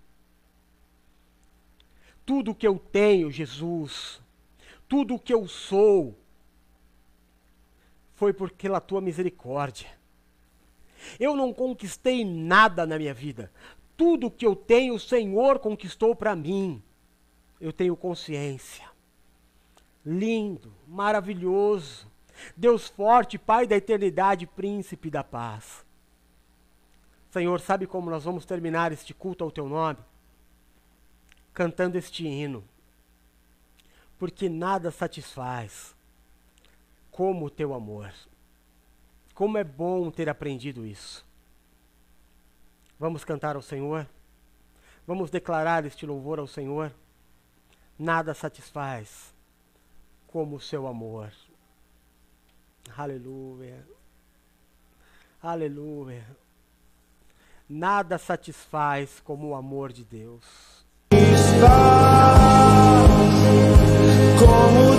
Tudo que eu tenho, Jesus, tudo o que eu sou, foi porque pela tua misericórdia. Eu não conquistei nada na minha vida. Tudo que eu tenho, o Senhor conquistou para mim. Eu tenho consciência lindo, maravilhoso. Deus forte, Pai da eternidade, príncipe da paz. Senhor, sabe como nós vamos terminar este culto ao teu nome? Cantando este hino. Porque nada satisfaz como o teu amor. Como é bom ter aprendido isso. Vamos cantar ao Senhor? Vamos declarar este louvor ao Senhor? Nada satisfaz como o seu amor. Aleluia. Aleluia. Nada satisfaz como o amor de Deus. como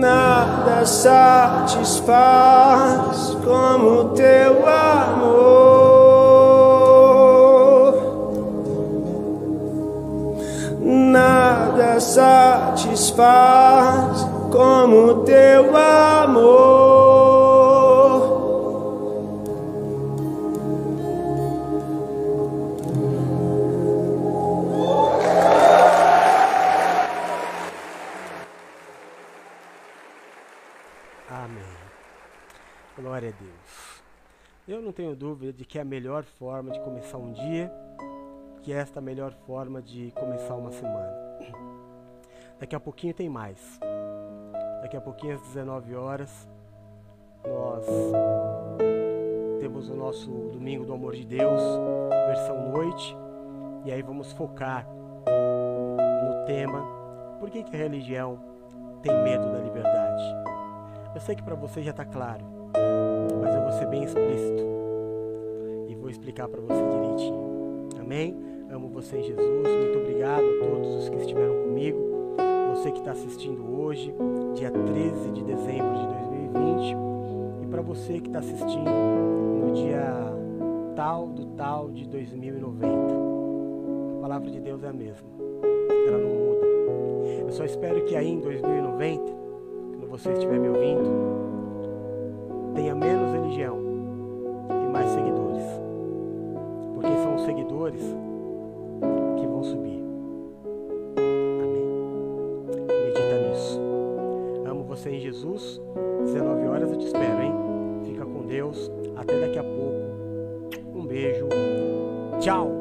nada satisfaz como teu amor. Nada satisfaz como teu amor. Tenho dúvida de que é a melhor forma de começar um dia, que esta é a melhor forma de começar uma semana. Daqui a pouquinho tem mais. Daqui a pouquinho às 19 horas nós temos o nosso domingo do amor de Deus, versão noite, e aí vamos focar no tema por que, que a religião tem medo da liberdade. Eu sei que para você já está claro, mas eu vou ser bem explícito e vou explicar para você direitinho. Amém? Amo você em Jesus. Muito obrigado a todos os que estiveram comigo. Você que está assistindo hoje, dia 13 de dezembro de 2020, e para você que está assistindo no dia tal do tal de 2090. A palavra de Deus é a mesma. Ela não muda. Eu só espero que aí em 2090 quando você estiver me ouvindo, tenha menos religião seguidores que vão subir. Amém. Medita nisso. Amo você em Jesus. 19 horas eu te espero, hein? Fica com Deus. Até daqui a pouco. Um beijo. Tchau.